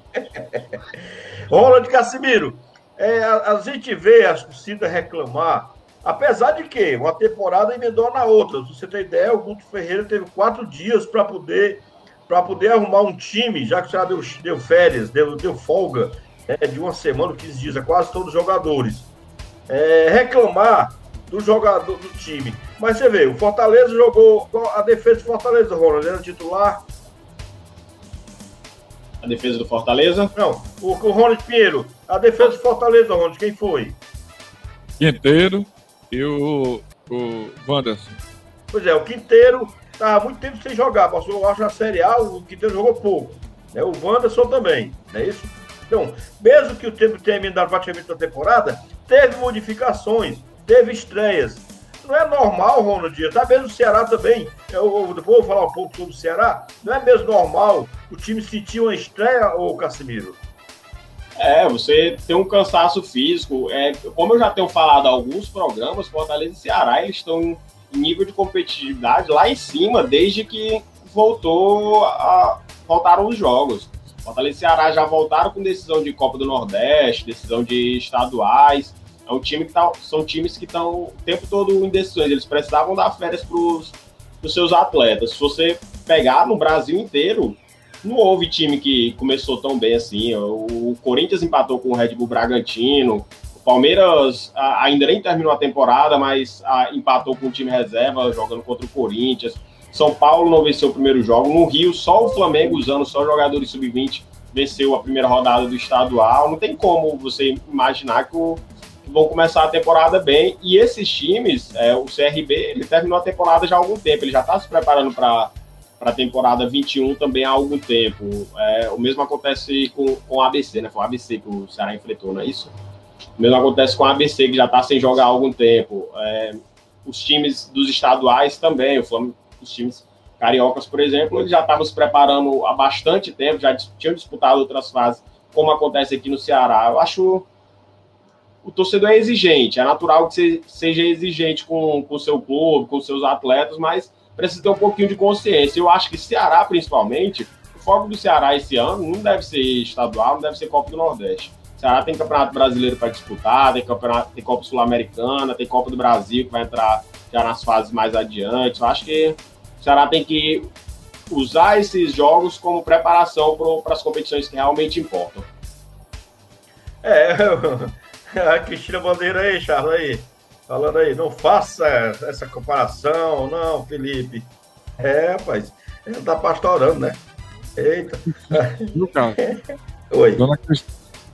Ronald Casimiro, é, a, a, gente vê as torcidas reclamar Apesar de que uma temporada emendou na outra. Se você tem ideia, o Guto Ferreira teve quatro dias para poder para poder arrumar um time, já que já deu, deu férias, deu, deu folga é, de uma semana, 15 dias, a quase todos os jogadores. É, reclamar do jogador do time. Mas você vê, o Fortaleza jogou. A defesa do Fortaleza, Ronald, era titular. A defesa do Fortaleza? Não, o, o Ronald Pinheiro. A defesa do Fortaleza, Ronald, quem foi? Quinteiro, e o, o Wanderson. Pois é, o Quinteiro estava muito tempo sem jogar. Passou, acho, na Série A, o Quinteiro jogou pouco. Né? O Wanderson também, não é isso? Então, mesmo que o tempo tenha emendado praticamente da temporada, teve modificações, teve estreias. Não é normal, Ronald tá mesmo o Ceará também. Eu, eu, vou falar um pouco sobre o Ceará. Não é mesmo normal o time sentir uma estreia, ô Casimiro? É, você tem um cansaço físico. É, como eu já tenho falado alguns programas, Fortaleza e Ceará eles estão nível de competitividade lá em cima desde que voltou a voltaram os jogos. Fortaleza e Ceará já voltaram com decisão de Copa do Nordeste, decisão de estaduais. É um time que tá, são times que estão o tempo todo em decisões. Eles precisavam dar férias para os seus atletas. Se você pegar no Brasil inteiro, não houve time que começou tão bem assim. O Corinthians empatou com o Red Bull Bragantino. Palmeiras ainda nem terminou a temporada, mas empatou com o time reserva jogando contra o Corinthians. São Paulo não venceu o primeiro jogo. No Rio, só o Flamengo usando só jogadores sub-20 venceu a primeira rodada do estadual. Não tem como você imaginar que, o, que vão começar a temporada bem. E esses times, é, o CRB, ele terminou a temporada já há algum tempo. Ele já está se preparando para para a temporada 21 também há algum tempo. É, o mesmo acontece com, com o ABC, né? Foi o ABC que o Ceará enfrentou, não é isso? O mesmo acontece com o ABC, que já está sem jogar há algum tempo. É, os times dos estaduais também, os times cariocas, por exemplo, eles já estavam se preparando há bastante tempo, já tinham disputado outras fases, como acontece aqui no Ceará. Eu acho o torcedor é exigente, é natural que você seja exigente com o seu clube, com seus atletas, mas precisa ter um pouquinho de consciência. Eu acho que Ceará, principalmente, o foco do Ceará esse ano não deve ser estadual, não deve ser Copa do Nordeste. O Ceará tem Campeonato Brasileiro para disputar, tem, campeonato, tem Copa Sul-Americana, tem Copa do Brasil, que vai entrar já nas fases mais adiante. Eu acho que o Ceará tem que usar esses jogos como preparação para as competições que realmente importam. É, a Cristina Bandeira aí, Charles, aí falando aí, não faça essa comparação, não, Felipe. É, rapaz, ele tá pastorando, né? Eita. Oi. Dona,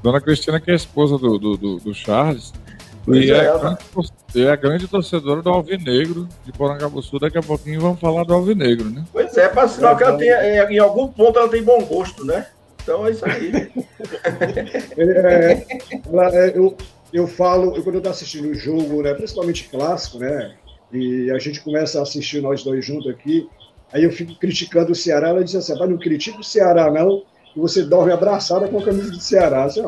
Dona Cristina, que é a esposa do, do, do, do Charles, e é, é, grande, é a grande torcedora do Alvinegro de Porangabuçu. Daqui a pouquinho vamos falar do Alvinegro, né? Pois é, para sinal que ela tem, em algum ponto ela tem bom gosto, né? Então é isso aí. é, é, eu, eu falo, eu, quando eu estou assistindo o jogo, né, principalmente clássico, né, e a gente começa a assistir nós dois juntos aqui, aí eu fico criticando o Ceará, ela diz assim, mas não critica o Ceará não, que você dorme abraçada com a camisa do Ceará. Você é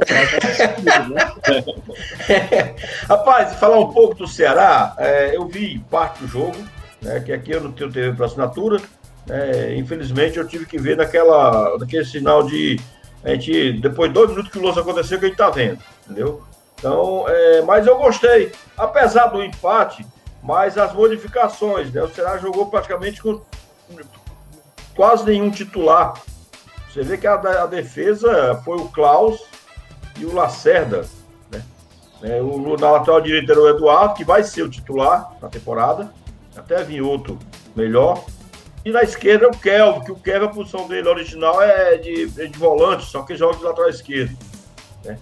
né? Rapaz, falar um pouco do Ceará, é, eu vi parte do jogo, né, que aqui eu não tenho TV para assinatura, né, infelizmente eu tive que ver naquela, naquele sinal de a gente, depois de dois minutos que o lance aconteceu, que a gente tá vendo, entendeu? Então, é, mas eu gostei, apesar do empate, mas as modificações, né? O Ceará jogou praticamente com quase nenhum titular. Você vê que a, a defesa foi o Klaus e o Lacerda, né? É, o, na lateral direita era o Eduardo, que vai ser o titular na temporada. Até vir outro melhor. E na esquerda é o Kelvin, que o Kelvin, a posição dele original é de, é de volante, só que joga de lateral esquerdo. Né?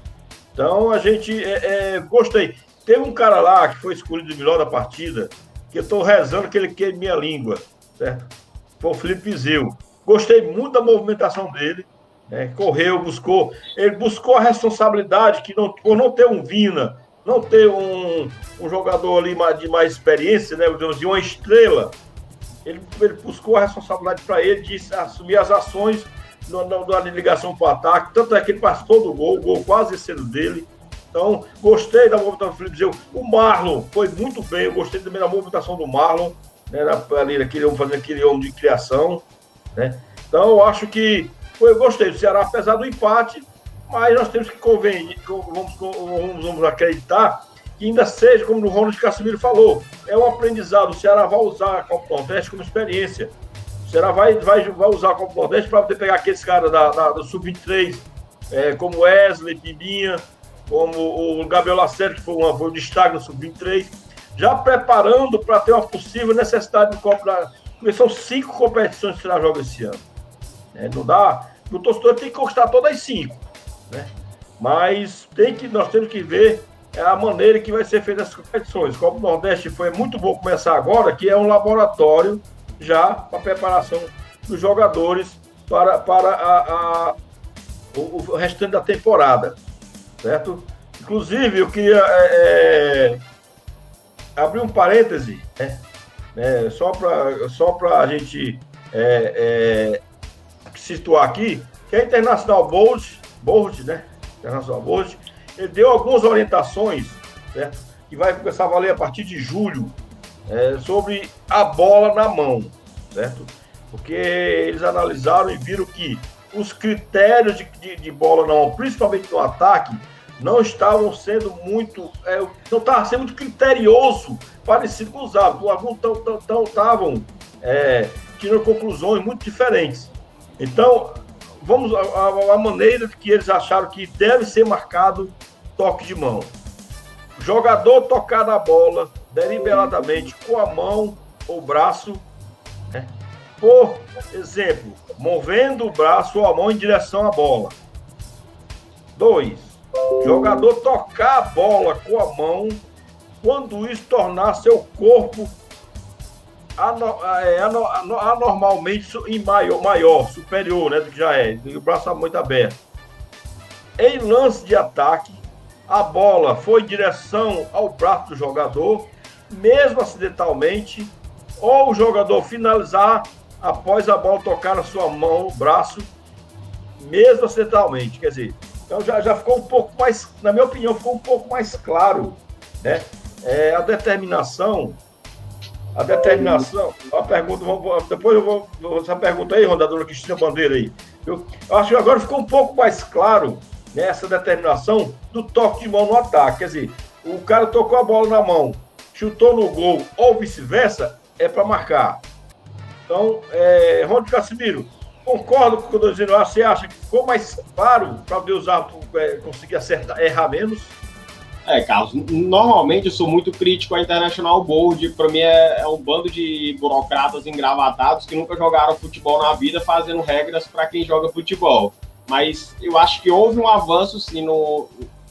Então a gente é, é, gostei. Teve um cara lá que foi escolhido o melhor da partida, que eu estou rezando que ele queime minha língua, certo? Foi o Felipe Vizeu. Gostei muito da movimentação dele. Né? Correu, buscou. Ele buscou a responsabilidade que não, por não ter um Vina, não ter um, um jogador ali de mais experiência, né? de uma estrela, ele, ele buscou a responsabilidade para ele de assumir as ações da ligação para o ataque. Tanto é que ele participou do gol, o gol quase sendo dele. Então, gostei da movimentação do Felipe Zeu. O Marlon foi muito bem, eu gostei também da movimentação do Marlon, né, ali naquele homem fazendo aquele homem de criação. Né? Então, eu acho que eu gostei do Ceará, apesar do empate, mas nós temos que convenir, vamos, vamos, vamos acreditar que ainda seja, como o Ronald Casimiro falou, é um aprendizado. O Ceará vai usar a Copa Nordeste como experiência. O Ceará vai, vai, vai usar a Copa Nordeste para poder pegar aqueles caras da, da, do Sub-23, é, como Wesley, Pibinha, como o Gabriel Lacerda, que foi, uma, foi um destaque no Sub-23, já preparando para ter uma possível necessidade de Copa são cinco competições que o Ceará joga esse ano. É, não dá. O torcedor tem que conquistar todas as cinco. Né? Mas tem que, nós temos que ver é a maneira que vai ser feita as competições. O Copa Nordeste foi muito bom começar agora, que é um laboratório já para preparação dos jogadores para, para a, a o, o, restante da temporada, certo? Inclusive, eu queria é, é, abrir um parêntese, né? É, só para só a gente é, é, situar aqui, que a Internacional Bold, Bold, né? Internacional Bold, ele deu algumas orientações, certo? Que vai começar a valer a partir de julho, é, sobre a bola na mão, certo? Porque eles analisaram e viram que os critérios de, de, de bola na mão, principalmente no ataque, não estavam sendo muito. É, não estava sendo muito criterioso, parecido com os árbitros. Alguns estavam é, tirando conclusões muito diferentes. Então, vamos a, maneira que eles acharam que deve ser marcado toque de mão. Jogador tocar na bola deliberadamente com a mão ou braço, né? por exemplo, movendo o braço ou a mão em direção à bola. Dois, jogador tocar a bola com a mão quando isso tornar seu corpo é, anormalmente em maior, maior, superior, né, do que já é, o braço muito aberto. Em lance de ataque, a bola foi em direção ao braço do jogador, mesmo acidentalmente, ou o jogador finalizar após a bola tocar na sua mão, braço, mesmo acidentalmente. Quer dizer, então já, já ficou um pouco mais, na minha opinião, ficou um pouco mais claro, né? É, a determinação, a determinação, a pergunta, depois eu vou, essa pergunta aí, Rondadora Cristina Bandeira aí, eu, eu acho que agora ficou um pouco mais claro nessa determinação do toque de mão no ataque. Quer dizer, o cara tocou a bola na mão, chutou no gol ou vice-versa, é para marcar. Então, é, Ronaldo Casimiro, concordo com o que eu. Você acha que ficou mais claro para usar, é, conseguir acertar, errar menos? É, Carlos, normalmente eu sou muito crítico à International Board. Para mim é, é, um bando de burocratas engravatados que nunca jogaram futebol na vida, fazendo regras para quem joga futebol mas eu acho que houve um avanço sim no,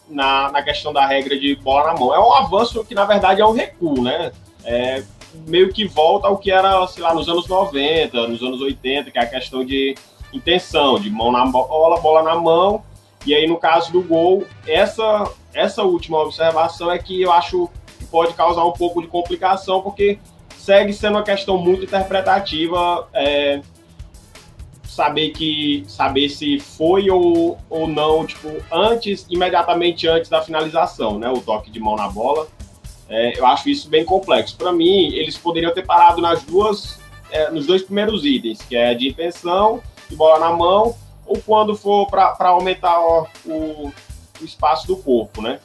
na, na questão da regra de bola na mão. É um avanço que, na verdade, é um recuo, né? É, meio que volta ao que era, sei lá, nos anos 90, nos anos 80, que é a questão de intenção, de mão na bola, bola na mão. E aí, no caso do gol, essa, essa última observação é que eu acho que pode causar um pouco de complicação, porque segue sendo uma questão muito interpretativa. É, saber que saber se foi ou, ou não, tipo, antes, imediatamente antes da finalização, né? O toque de mão na bola. É, eu acho isso bem complexo. Para mim, eles poderiam ter parado nas duas, é, nos dois primeiros itens, que é de intenção e bola na mão, ou quando for para aumentar ó, o, o, espaço do corpo, né?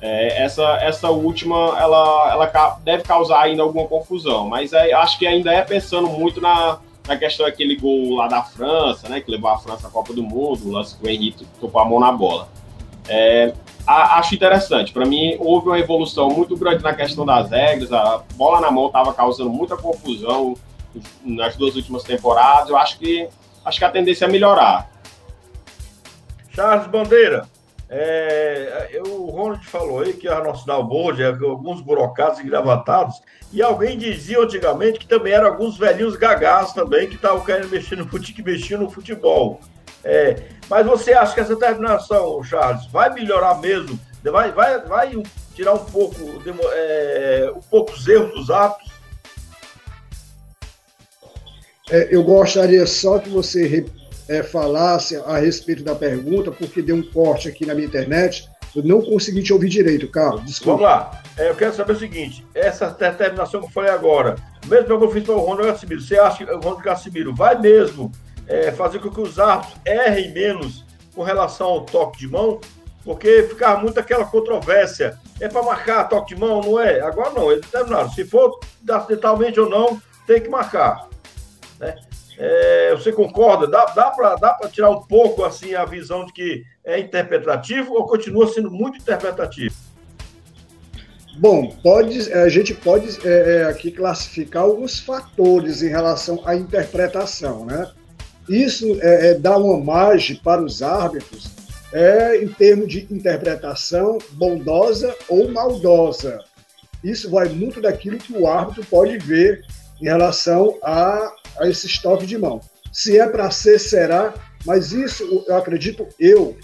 É, essa, essa última, ela, ela deve causar ainda alguma confusão, mas é, acho que ainda é pensando muito na, na questão daquele gol lá da França, né, que levou a França à Copa do Mundo, o lance que o Henrique tocou a mão na bola. É, a, acho interessante. Para mim, houve uma evolução muito grande na questão das regras. A bola na mão estava causando muita confusão nas duas últimas temporadas. Eu acho que acho que a tendência é melhorar. Charles Bandeira. É, eu, o Ronald falou aí que a nosso Board, é, alguns burocratas engravatados, e alguém dizia antigamente que também eram alguns velhinhos gagás também que estavam querendo mexer no futebol, mexiam no futebol. É, mas você acha que essa terminação, Charles, vai melhorar mesmo? Vai, vai, vai tirar um pouco, é, um pouco os erros dos atos? É, eu gostaria só que você é, falasse a respeito da pergunta, porque deu um corte aqui na minha internet. Eu não consegui te ouvir direito, Carlos. Desculpa. Vamos lá. É, eu quero saber o seguinte: essa determinação que eu falei agora, mesmo que eu fiz para o Ronaldo Cassimiro, você acha que o Ronaldo Cassimiro vai mesmo é, fazer com que os árbitros errem menos com relação ao toque de mão? Porque ficava muito aquela controvérsia. É para marcar toque de mão, não é? Agora não, eles determinaram. Se for acidentalmente ou não, tem que marcar. Né? É, você concorda? Dá, dá para tirar um pouco assim a visão de que é interpretativo ou continua sendo muito interpretativo? Bom, pode, a gente pode é, é, aqui classificar alguns fatores em relação à interpretação, né? Isso é, é dá uma margem para os árbitros é, em termos de interpretação bondosa ou maldosa. Isso vai muito daquilo que o árbitro pode ver em relação a, a esse estoque de mão. Se é para ser, será, mas isso eu acredito eu,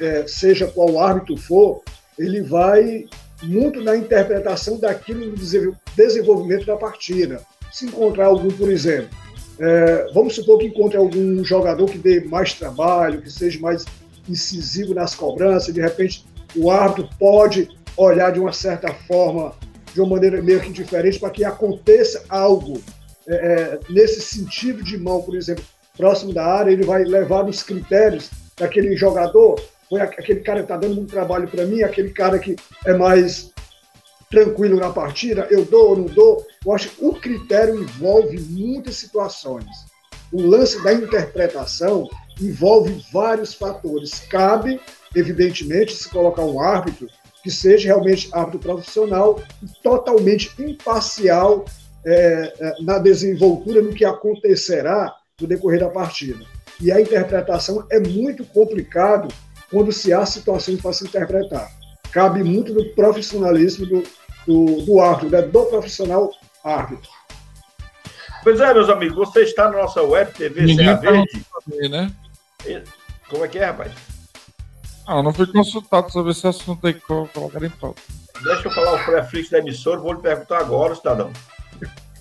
é, seja qual árbitro for, ele vai muito na interpretação daquilo no desenvolvimento da partida. Se encontrar algum, por exemplo, é, vamos supor que encontre algum jogador que dê mais trabalho, que seja mais incisivo nas cobranças, de repente o árbitro pode olhar de uma certa forma de uma maneira meio que diferente para que aconteça algo. É, é, nesse sentido de mão, por exemplo, próximo da área, ele vai levar os critérios daquele jogador, foi aquele cara que está dando muito trabalho para mim, aquele cara que é mais tranquilo na partida, eu dou ou não dou. Eu acho que o critério envolve muitas situações. O lance da interpretação envolve vários fatores. Cabe, evidentemente, se colocar um árbitro que seja realmente árbitro profissional e totalmente imparcial é, é, na desenvoltura no que acontecerá no decorrer da partida. E a interpretação é muito complicado quando se há situações para se interpretar. Cabe muito do profissionalismo do, do, do árbitro, né? do profissional árbitro. Pois é, meus amigos, você está na nossa web TV Serra Verde. né? Como é que é, rapaz? Ah, eu não fui consultado sobre esse assunto aí que colocaram em pauta. Deixa eu falar o prefixo da emissora, vou lhe perguntar agora, cidadão.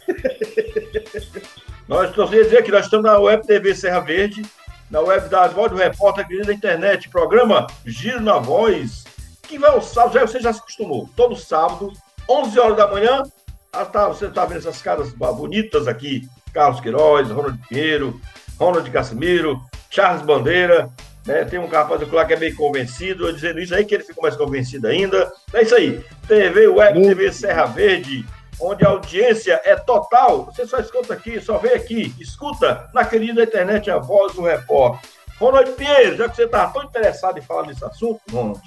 nós estamos dizer que nós estamos na Web TV Serra Verde, na web da Voz do Repórter, querida da internet, programa Giro na Voz, que vai ao sábado, já, você já se acostumou, todo sábado, 11 horas da manhã, ah, tá, você está vendo essas caras bonitas aqui, Carlos Queiroz, Ronald Pinheiro, Ronald Casimiro, Charles Bandeira, né? Tem um rapaz lá que é meio convencido, eu dizendo isso aí que ele ficou mais convencido ainda. É isso aí. TV Web, TV Serra Verde, onde a audiência é total. Você só escuta aqui, só vê aqui, escuta na querida internet a voz do repórter. Ronald Pinheiro, já que você está tão interessado em falar desse assunto, Ronald,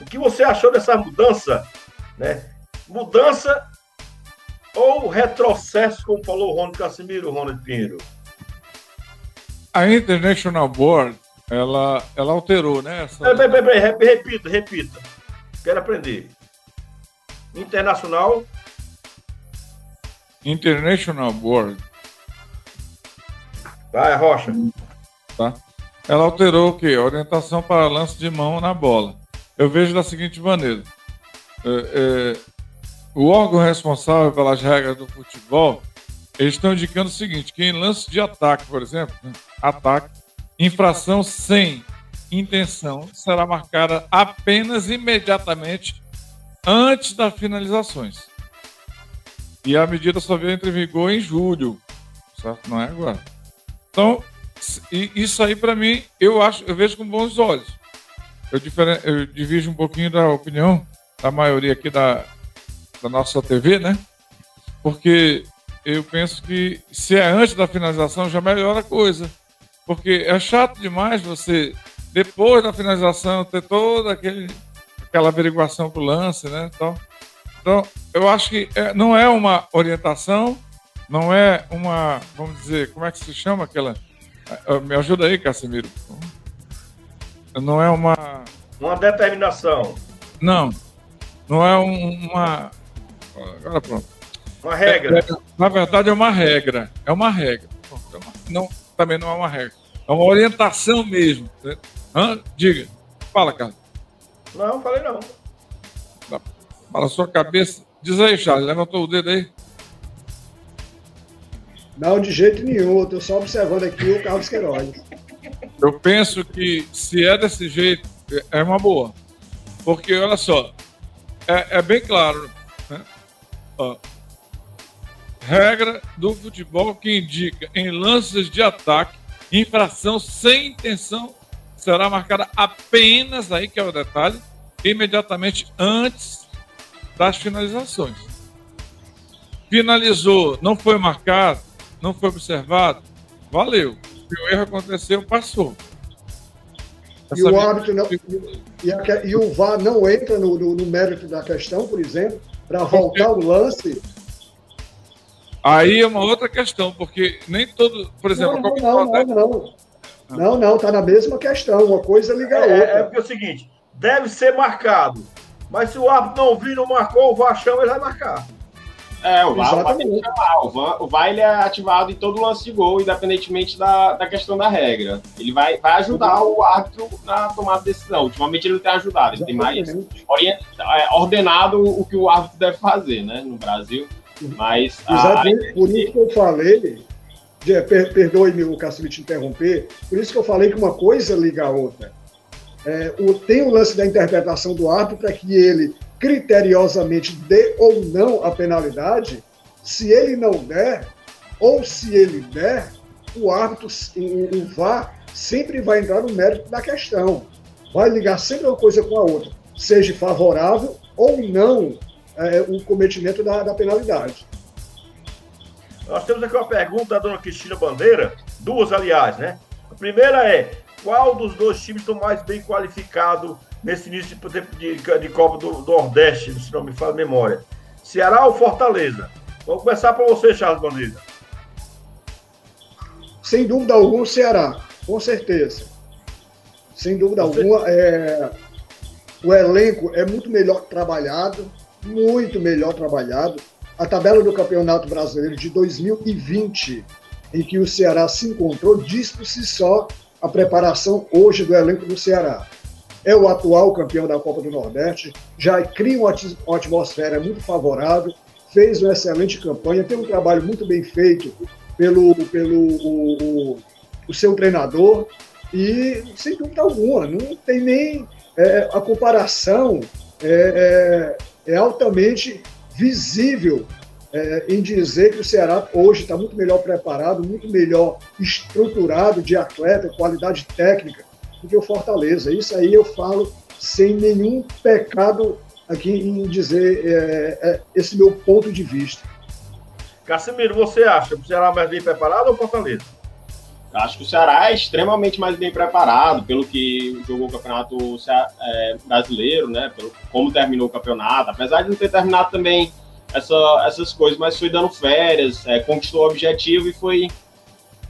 o que você achou dessa mudança, né? Mudança ou retrocesso, como falou o Ronald Casimiro, Ronald Pinheiro? A International Board ela, ela alterou, né? Essa... Peraí, peraí, peraí, repita, repita. Quero aprender. Internacional. International Board. Vai, Rocha. Tá. Ela alterou o quê? Orientação para lance de mão na bola. Eu vejo da seguinte maneira. É, é, o órgão responsável pelas regras do futebol, eles estão indicando o seguinte, que em lance de ataque, por exemplo, né, ataque, Infração sem intenção será marcada apenas imediatamente antes das finalizações. E a medida só veio entre vigor em julho, certo? Não é agora. Então, isso aí para mim eu acho, eu vejo com bons olhos. Eu, eu divido um pouquinho da opinião da maioria aqui da, da nossa TV, né? Porque eu penso que se é antes da finalização já melhora a coisa. Porque é chato demais você, depois da finalização, ter toda aquele, aquela averiguação pro lance, né? Então, então eu acho que é, não é uma orientação, não é uma, vamos dizer, como é que se chama aquela. Me ajuda aí, Casimiro. Não é uma Uma determinação. Não, não é um, uma. Agora pronto. Uma regra. É, é, na verdade, é uma regra. É uma regra. É não, também não é uma regra. É uma orientação mesmo. Hã? Diga. Fala, Carlos. Não, falei não. Fala a sua cabeça. Diz aí, Charles. Levantou o dedo aí. Não, de jeito nenhum. Eu estou só observando aqui o Carlos Queiroz. Eu penso que se é desse jeito, é uma boa. Porque, olha só, é, é bem claro. Ó, regra do futebol que indica em lances de ataque, infração sem intenção será marcada apenas, aí que é o detalhe, imediatamente antes das finalizações. Finalizou, não foi marcado, não foi observado, valeu. Se o erro aconteceu, passou. e o árbitro não, e, a, e, o VAR não entra no, no, no mérito da questão, por exemplo, para voltar o lance. Aí é uma outra questão, porque nem todo, por exemplo, não, não, não, não, não. Não, não, tá na mesma questão. Uma coisa liga a outra. É, é porque é o seguinte: deve ser marcado. Mas se o árbitro não vir, não marcou, o VAR chama, ele vai marcar. É, o VAR, chamar. O VAR, o VAR ele é ativado em todo lance de gol, independentemente da, da questão da regra. Ele vai, vai ajudar o árbitro na tomada de decisão. Ultimamente ele não tem ajudado, ele tem mais orient, é, ordenado o que o árbitro deve fazer, né, no Brasil. Mas. Exatamente, a... por isso que eu falei. Perdoe-me o Cássio te interromper, por isso que eu falei que uma coisa liga a outra. É, o, tem o lance da interpretação do árbitro para que ele criteriosamente dê ou não a penalidade, se ele não der, ou se ele der, o árbitro, o, o VAR, sempre vai entrar no mérito da questão. Vai ligar sempre uma coisa com a outra, seja favorável ou não é, o cometimento da, da penalidade. Nós temos aqui uma pergunta da dona Cristina Bandeira, duas, aliás, né? A primeira é: qual dos dois times estão mais bem qualificados nesse início de, de, de Copa do, do, Nordeste, se não me a memória. Ceará ou Fortaleza? Vamos começar para você, Charles Bandeira. Sem dúvida alguma, o Ceará, com certeza. Sem dúvida alguma, é... o elenco é muito melhor trabalhado, muito melhor trabalhado. A tabela do Campeonato Brasileiro de 2020, em que o Ceará se encontrou, diz por si só a preparação hoje do elenco do Ceará é o atual campeão da Copa do Nordeste, já cria uma atmosfera muito favorável, fez uma excelente campanha, tem um trabalho muito bem feito pelo, pelo o, o, o seu treinador e, sem dúvida alguma, não tem nem é, a comparação é, é, é altamente visível é, em dizer que o Ceará hoje está muito melhor preparado, muito melhor estruturado de atleta, qualidade técnica, do que o Fortaleza. Isso aí eu falo sem nenhum pecado aqui em dizer é, é, esse meu ponto de vista. Casimiro, você acha que o Ceará é mais bem preparado ou Fortaleza? Acho que o Ceará é extremamente mais bem preparado pelo que jogou o campeonato é, brasileiro, né? Pelo, como terminou o campeonato, apesar de não ter terminado também essa, essas coisas, mas foi dando férias, é, conquistou o objetivo e foi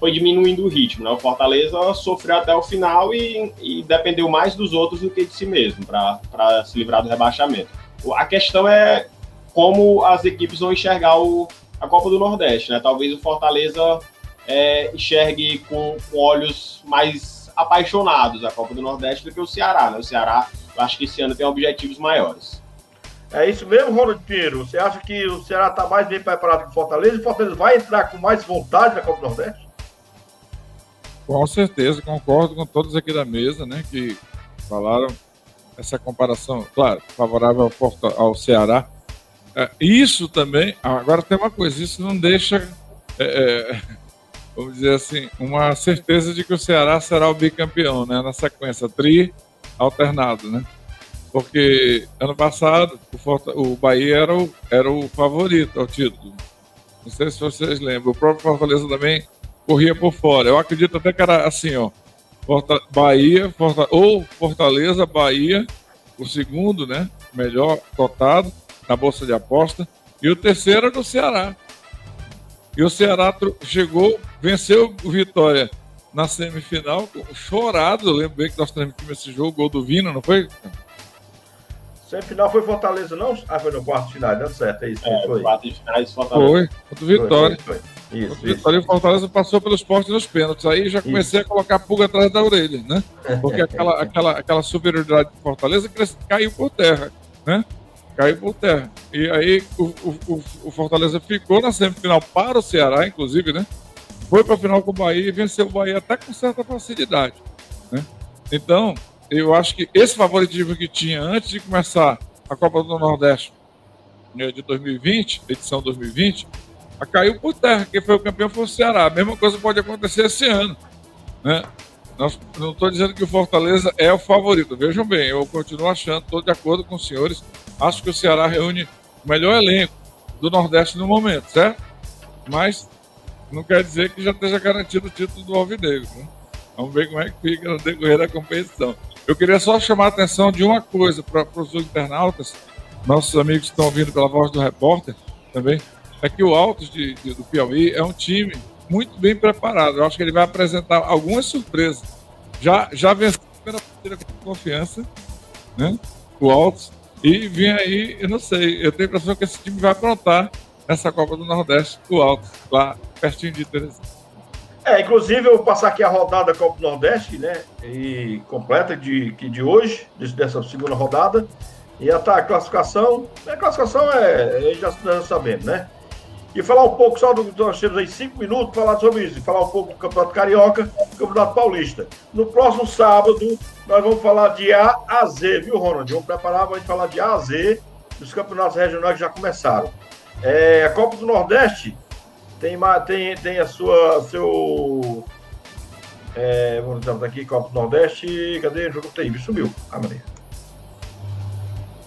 foi diminuindo o ritmo. Né? O Fortaleza sofreu até o final e, e dependeu mais dos outros do que de si mesmo para se livrar do rebaixamento. A questão é como as equipes vão enxergar o, a Copa do Nordeste. Né? Talvez o Fortaleza é, enxergue com, com, olhos mais apaixonados a Copa do Nordeste do que o Ceará. Né? O Ceará, eu acho que esse ano tem objetivos maiores. É isso mesmo, Ronald Pinheiro? Você acha que o Ceará está mais bem preparado que o Fortaleza e o Fortaleza vai entrar com mais vontade na Copa do Nordeste? Com certeza, concordo com todos aqui da mesa, né, que falaram essa comparação, claro, favorável ao, ao Ceará. É, isso também, agora tem uma coisa, isso não deixa, é, é, vamos dizer assim, uma certeza de que o Ceará será o bicampeão, né, na sequência, tri alternado, né? Porque ano passado o, o Bahia era o, era o favorito ao título. Não sei se vocês lembram. O próprio Fortaleza também corria por fora. Eu acredito até que era assim, ó. Forta, Bahia, Forta, ou Fortaleza, Bahia, o segundo, né? Melhor cotado na Bolsa de Aposta. E o terceiro era do Ceará. E o Ceará chegou, venceu o Vitória na semifinal, chorado. Eu lembro bem que nós transmitimos esse jogo, gol do Vina, não foi? Semifinal foi Fortaleza, não? Ah, foi no quarto final, deu certo, é isso. É, foi. quatro de finais Fortaleza. Foi, contra o Vitória. Foi, foi, foi. Isso, Contra o Vitória e o Fortaleza passou pelo esporte nos pênaltis. Aí já comecei a colocar a pulga atrás da orelha, né? Porque aquela, aquela, aquela superioridade do Fortaleza caiu por terra, né? Caiu por terra. E aí o, o, o- o Fortaleza ficou na semifinal para o Ceará, inclusive, né? Foi para a final com o Bahia e venceu o Bahia até com certa facilidade, né? Então, eu acho que esse favoritismo que tinha antes de começar a Copa do Nordeste né, de 2020, edição 2020, a caiu por terra. Quem foi o campeão foi o Ceará. A mesma coisa pode acontecer esse ano. Né? Nós, não estou dizendo que o Fortaleza é o favorito. Vejam bem, eu continuo achando, estou de acordo com os senhores. Acho que o Ceará reúne o melhor elenco do Nordeste no momento, certo? Mas não quer dizer que já esteja garantido o título do Alvinegro. Né? Vamos ver como é que fica no decorrer da competição. Eu queria só chamar a atenção de uma coisa para os internautas, nossos amigos que estão ouvindo pela voz do repórter também, é que o Altos de, de- do Piauí é um time muito bem preparado. Eu acho que ele vai apresentar algumas surpresas. Já, já venceu a primeira confiança, né? O Altos. E vem aí, eu não sei, eu tenho a impressão que esse time vai aprontar essa Copa do Nordeste, o Altos, lá pertinho de Teresina. É, inclusive eu vou passar aqui a rodada da Copa do Nordeste, né? E completa de, que de hoje, dessa segunda rodada. E já tá a classificação. A classificação é, a gente já, já sabemos, né? E falar um pouco só do nós temos aí cinco minutos falar sobre isso, falar um pouco do Campeonato Carioca do Campeonato Paulista. No próximo sábado, nós vamos falar de A a Z, viu, Ronald? Vamos preparar para a gente falar de A a Z dos campeonatos regionais que já começaram. É, a Copa do Nordeste tem, tem, tem a sua. Seu. É, vamos ver aqui, Copa do Nordeste. Cadê jogo tem? Sumiu. Ah.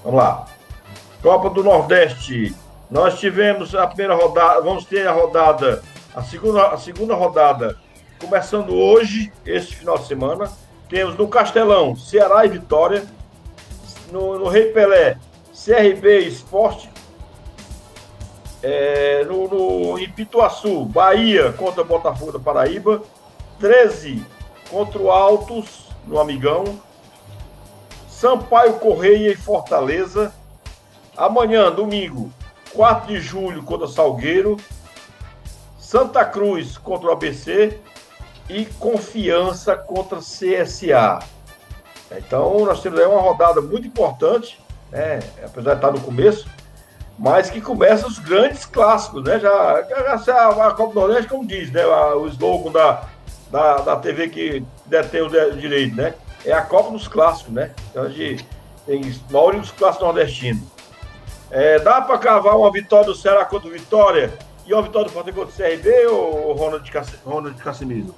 Vamos lá. Copa do Nordeste. Nós tivemos a primeira rodada. Vamos ter a rodada. A segunda, a segunda rodada começando hoje, esse final de semana. Temos no Castelão, Ceará e Vitória. No, no Rei Pelé, CRB Esporte. É, no, no, Bahia contra Botafogo da Paraíba. 13 contra o Altos, no Amigão. Sampaio Correia e Fortaleza. Amanhã, domingo, 4 de julho contra Salgueiro. Santa Cruz contra o ABC. E Confiança contra CSA. Então, nós temos aí uma rodada muito importante, né? apesar de estar no começo, mas que começa os grandes clássicos, né? Já, já, a Copa do Nordeste, como diz, né? O slogan da, da, da TV que detém o direito, né? É a Copa dos Clássicos, né? Então a gente tem maioria dos clássicos nordestinos. É, dá para cavar uma vitória do Ceará contra o Vitória e uma vitória do Fortaleza contra o CRB ou Ronald, Ronald Casimiro?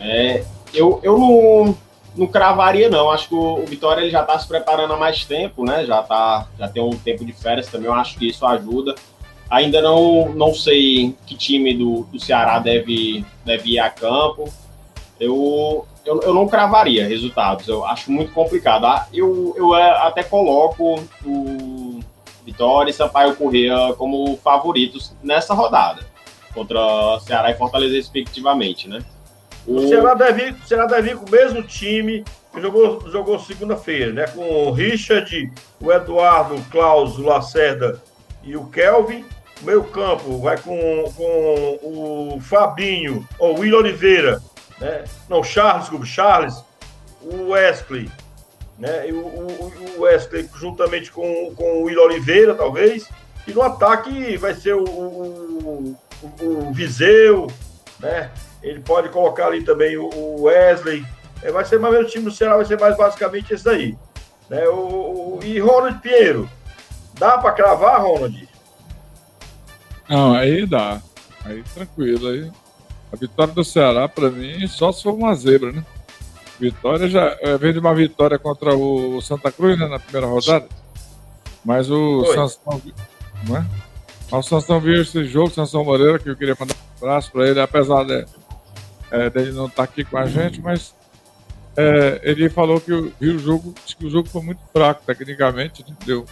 É, eu, eu não, não cravaria, não. Acho que o, Vitória ele já está se preparando há mais tempo, né? Já, tá, já tem um tempo de férias também. Eu acho que isso ajuda. Ainda não, não sei que time do, do Ceará deve, deve ir a campo. Eu, eu, eu não cravaria resultados. Eu acho muito complicado. Ah, Eu, eu é, até coloco o Vitória e Sampaio Corrêa como favoritos nessa rodada. Contra Ceará e Fortaleza, respectivamente, né? O Ceará deve, o Ceará deve ir com o mesmo time que jogou, jogou segunda-feira, né? Com o Richard, o Eduardo, o Klaus, o Lacerda e o Kelvin. Meio campo vai com, com o Fabinho, ou o Will Oliveira, né? Não, Charles, desculpa, Charles, o Wesley, né? E o, o, o Wesley juntamente com, com o Will Oliveira, talvez. E no ataque vai ser o, o, o, o Viseu, né? Ele pode colocar ali também o- Wesley. É, vai ser mais ou menos o time do Ceará, vai ser mais basicamente esse daí. Né? O, o- e Ronald Pinheiro. Dá para cravar, Ronald? Não, aí dá. Aí tranquilo. Aí. A vitória do Ceará, pra mim, só se for uma zebra, né? Vitória já. é, Vem de uma vitória contra o Santa Cruz, né, na primeira rodada. Mas o Foi. Sansão. Não é? Mas o Sansão viu esse jogo, Sansão Moreira, que eu queria mandar um abraço pra ele, apesar de, é, dele não estar aqui com a gente, mas é, ele falou que o- viu o jogo, disse que o jogo foi muito fraco tecnicamente, né? deu,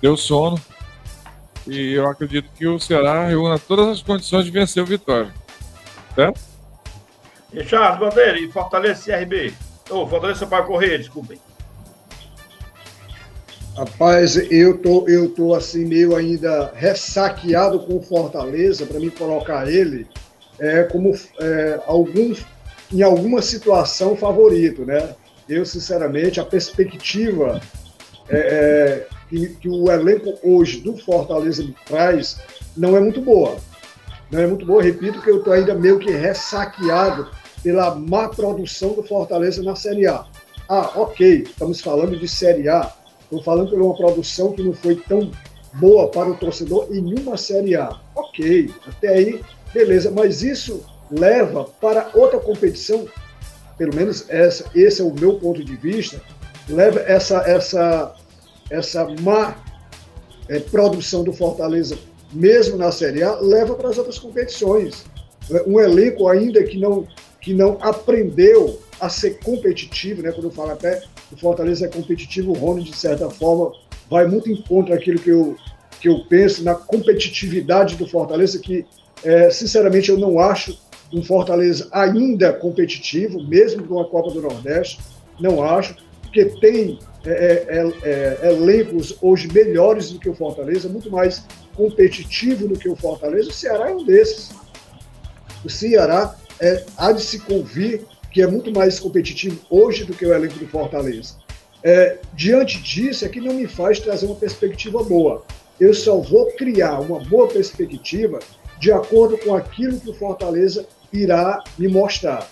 deu sono. E eu acredito que o Ceará reúna todas as condições de vencer o Vitória. Certo? E Charles Bandeira e Fortaleza CRB. Ô, oh, Fortaleza para correr, desculpem. Rapaz, eu tô, eu tô assim meio ainda ressaqueado com o Fortaleza para me colocar ele é, como é, alguns em alguma situação favorito, né? Eu sinceramente a perspectiva é, é, que, que, o elenco hoje do Fortaleza traz não é muito boa, não é muito boa. Repito que eu tô ainda meio que ressaqueado pela má produção do Fortaleza na Série A. Ah, ok, estamos falando de Série A Estou falando por uma produção que não foi tão boa para o torcedor em uma Série A. Ok, até aí, beleza, mas isso leva para outra competição, pelo menos essa, esse é o meu ponto de vista, leva essa, essa, essa má é, produção do Fortaleza, mesmo na Série A, leva para as outras competições. Um elenco ainda que não, que não aprendeu a ser competitivo, né? quando eu falo até o Fortaleza é competitivo, o Rony, de certa forma, vai muito em contra daquilo que eu, que eu penso na competitividade do Fortaleza, que, é, sinceramente, eu não acho um Fortaleza ainda competitivo, mesmo com a Copa do Nordeste, não acho, porque tem é, é, é, é, elencos hoje melhores do que o Fortaleza, muito mais competitivo do que o Fortaleza. O Ceará é um desses. O Ceará é, há de se convir que é muito mais competitivo hoje do que o elenco do Fortaleza. É, diante disso, é que não me faz trazer uma perspectiva boa. Eu só vou criar uma boa perspectiva de acordo com aquilo que o Fortaleza irá me mostrar.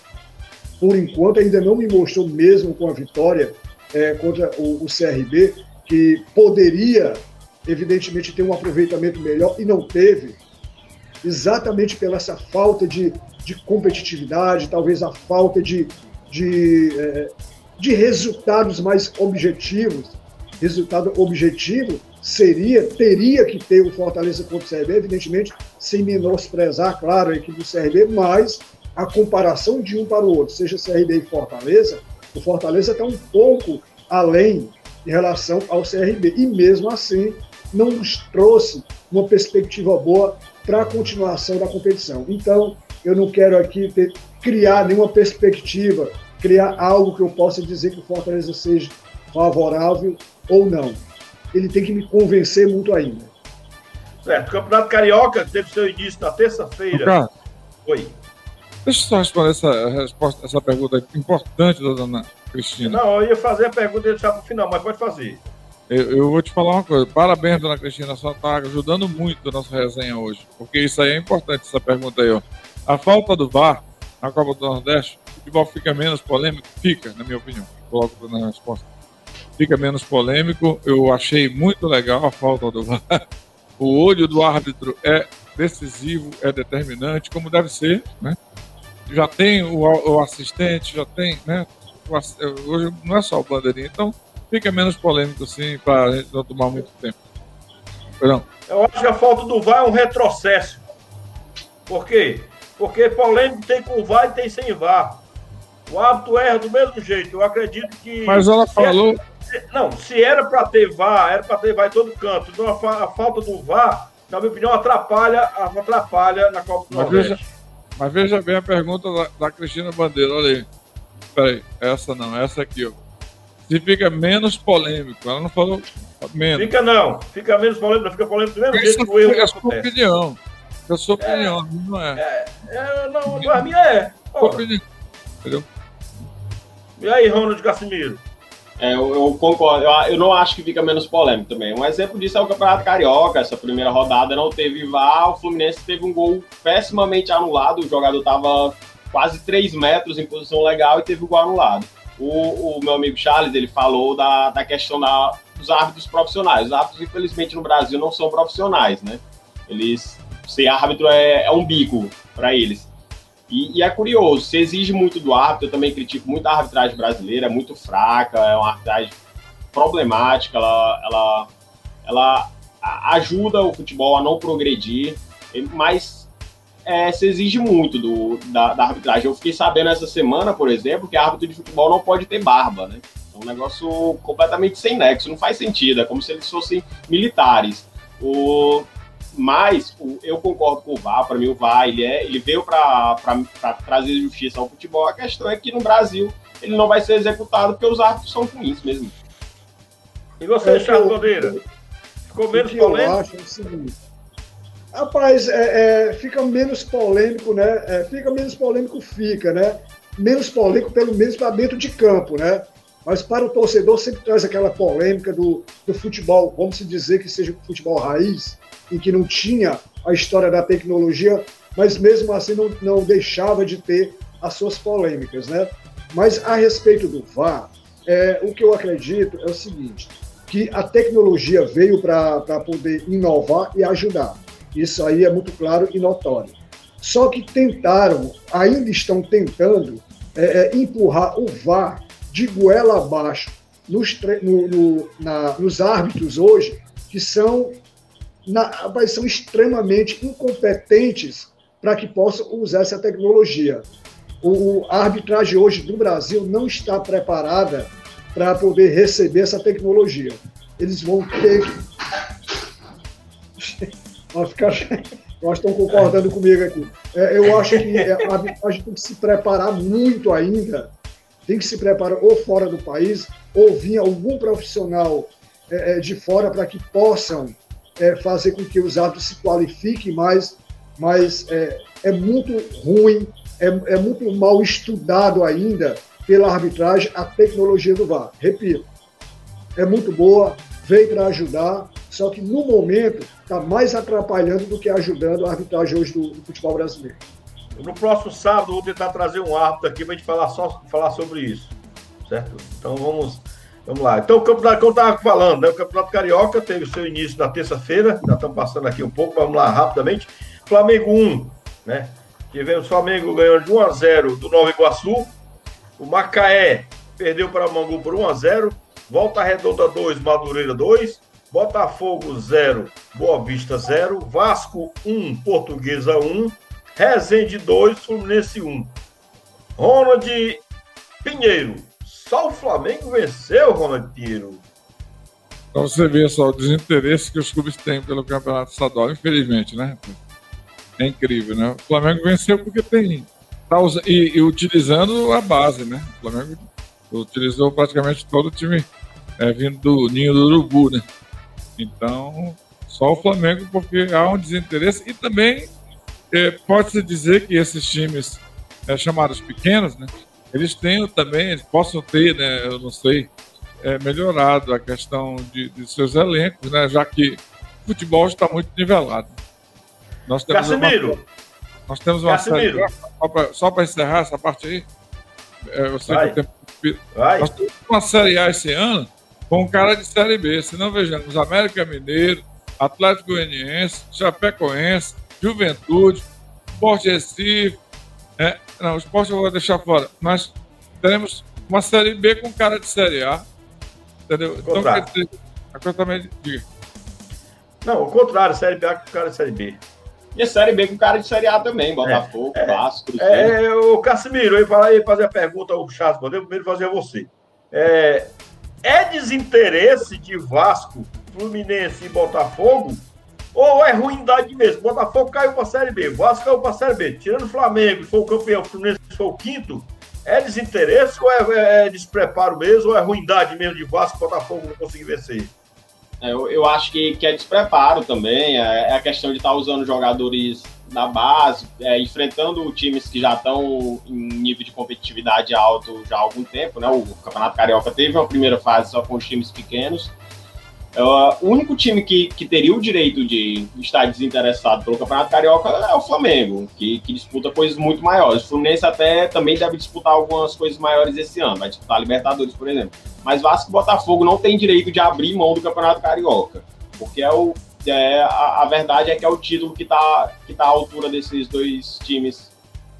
Por enquanto, ainda não me mostrou, mesmo com a vitória é, contra o, o CRB, que poderia, evidentemente, ter um aproveitamento melhor e não teve, exatamente pela essa falta de de competitividade, talvez a falta de, de, é, de resultados mais objetivos. Resultado objetivo seria, teria que ter o Fortaleza contra o CRB, evidentemente, sem menosprezar, claro, a equipe do CRB, mas a comparação de um para o outro, seja CRB e Fortaleza, o Fortaleza está um pouco além em relação ao CRB. E mesmo assim, não nos trouxe uma perspectiva boa para a continuação da competição. Então, eu não quero aqui ter, criar nenhuma perspectiva, criar algo que eu possa dizer que o Fortaleza seja favorável ou não. Ele tem que me convencer muito ainda. Certo. O Campeonato Carioca teve seu início na terça-feira. Oi. Deixa eu só responder essa, resposta, essa pergunta importante da dona Cristina. Não, eu ia fazer a pergunta e deixar para o final, mas pode fazer. Eu, eu, vou te falar uma coisa. Parabéns, dona Cristina. Só está ajudando muito a nossa resenha hoje. Porque isso aí é importante, essa pergunta aí, ó. A falta do VAR na Copa do Nordeste, o futebol fica menos polêmico? Fica, na minha opinião. Coloco na resposta. Fica menos polêmico. Eu achei muito legal a falta do VAR. O olho do árbitro é decisivo, é determinante, como deve ser, né? Já tem o, o assistente, já tem, né? O, hoje não é só o bandeirinha, então fica menos polêmico, assim, para a gente não tomar muito tempo. Perdão. Eu acho que a falta do VAR é um retrocesso. Por quê? Porque polêmico tem com VAR e tem sem VAR. O árbitro erra do mesmo jeito. Eu acredito que. Mas ela falou. Não, se era para ter VAR, era para ter VAR em todo canto. Então a, a, falta do VAR, na minha opinião, atrapalha, atrapalha na Copa do mas veja, mas veja bem a pergunta da, da Cristina Bandeira. Olha aí. Peraí, essa não, essa aqui, ó. Se fica menos polêmico. Ela não falou menos. Fica não, fica menos polêmico, fica polêmico do mesmo jeito que o erro. É a sua opinião. Eu sou opinião, é, não é. é, é não, a minha é. Entendeu? E aí, Ronald Casimiro? É, eu, eu, concordo. Eu, eu, não acho que fica menos polêmico também. Um exemplo disso é o Campeonato Carioca. Essa primeira rodada não teve VAR. O Fluminense teve um gol pessimamente anulado. O jogador estava quase 3 metros em posição legal e teve o gol anulado. O, o meu amigo Charles ele falou da, da questão da, dos árbitros profissionais. Os árbitros, infelizmente, no Brasil não são profissionais, né? Eles ser árbitro é, é um bico para eles. E, e, é curioso, se exige muito do árbitro, eu também critico muito a arbitragem brasileira, é muito fraca, é uma arbitragem problemática, ela, ela, ela ajuda o futebol a não progredir, mas é, se exige muito do, da, da, arbitragem. Eu fiquei sabendo essa semana, por exemplo, que árbitro de futebol não pode ter barba, né? É um negócio completamente sem nexo, não faz sentido, é como se eles fossem militares. O, Mas o, eu concordo com o VAR, para mim o VAR ele, é, ele veio para trazer justiça ao futebol. A questão é que no Brasil ele não vai ser executado porque os árbitros são ruins mesmo. E você, é, Charles Bandeira? Ficou menos polêmico? Eu acho é o seguinte. Rapaz, é, é, fica menos polêmico, né? É, fica menos polêmico, fica, né? Menos polêmico, pelo menos para dentro de campo, né? Mas para o torcedor sempre traz aquela polêmica do, do futebol, vamos dizer que seja futebol raiz, em que não tinha a história da tecnologia, mas mesmo assim não, não deixava de ter as suas polêmicas, né? Mas a respeito do VAR, é, o que eu acredito é o seguinte, que a tecnologia veio para poder inovar e ajudar. Isso aí é muito claro e notório. Só que tentaram, ainda estão tentando, é, é, empurrar o VAR de goela abaixo nos, no, no, na, nos árbitros hoje, que são, na, são extremamente incompetentes para que possam usar essa tecnologia. O, a arbitragem hoje do Brasil não está preparada para poder receber essa tecnologia. Eles vão ter. Vai ficar. Nós estão concordando comigo aqui. É, eu acho que a arbitragem tem que se preparar muito ainda. Tem que se preparar ou fora do país, ou vir algum profissional é, é de fora para que possam é, fazer com que os árbitros se qualifiquem mais. Mas é, é muito ruim, é, é muito mal estudado ainda pela arbitragem a tecnologia do VAR. Repito, é muito boa, veio para ajudar, só que no momento está mais atrapalhando do que ajudando a arbitragem hoje do, do, futebol brasileiro. No próximo sábado, vou tentar trazer um árbitro aqui para a gente falar, só, falar sobre isso. Certo? Então vamos, vamos lá. Então, o campeonato que eu estava falando, né? o Campeonato Carioca teve o seu início na terça-feira, já estamos passando aqui um pouco, vamos lá rapidamente. Flamengo 1, né? Tivemos Flamengo ganhando de 1 a 0 do Nova Iguaçu. O Macaé perdeu para Mangu por 1 a 0 Volta Redonda 2, Madureira 2. Botafogo 0, Boa Vista 0. Vasco 1, Portuguesa 1. Rezende 2, Fluminense 1. Ronald Pinheiro. Só o Flamengo venceu, Ronald Pinheiro. Então você vê só o desinteresse que os clubes têm pelo campeonato estadual, infelizmente, né? É incrível, né? O Flamengo venceu porque tem. Tá e, e utilizando a base, né? O Flamengo utilizou praticamente todo o time é, vindo do ninho do Urubu, né? Então, só o Flamengo, porque há um desinteresse e também é, pode-se dizer que esses times é, chamados pequenos, né? Eles têm também, eles possam ter, né? Eu não sei, é, melhorado a questão de, de seus elencos, né? Já que o futebol está muito nivelado. Nós temos Casimiro. Uma, nós temos uma Casimiro. série. Só para encerrar essa parte aí. É, eu sei Vai. que o tempo. Vai. Nós temos uma série A esse ano com um cara de série B. Se não vejamos América Mineiro, Atlético Goianiense, Chapecoense, Juventude, Sport Recife. É, não, o esporte eu vou deixar fora. Mas teremos uma série B com cara de série A. Entendeu? Então, quer dizer, a coisa também diga. Não, o contrário, série B com cara de série B. E a Série B com cara de Série A também, Botafogo, é, Vasco, é, é, o Casimiro, eu ia falar, ia fazer a pergunta ao Chaves, eu primeiro fazer a você. É, é desinteresse de Vasco, Fluminense e Botafogo? Ou é ruindade mesmo? Botafogo caiu para a Série B, Vasco caiu para a Série B. Tirando o Flamengo, que foi o campeão, o Fluminense foi o quinto, é desinteresse ou é, é despreparo mesmo? Ou é ruindade mesmo de Vasco Botafogo não conseguir vencer? É, eu, eu acho que, que é despreparo também, é, é a questão de estar tá usando jogadores da base, é, enfrentando times que já estão em nível de competitividade alto já há algum tempo, né? O Campeonato Carioca teve uma primeira fase só com os times pequenos, Uh, o único time que, que teria o direito de estar desinteressado pelo Campeonato Carioca é o Flamengo, que, que disputa coisas muito maiores. O Fluminense até também deve disputar algumas coisas maiores esse ano, vai disputar a Libertadores, por exemplo. Mas Vasco e Botafogo não tem direito de abrir mão do Campeonato Carioca, porque é o, é, a, a verdade é que é o título que está que tá à altura desses dois times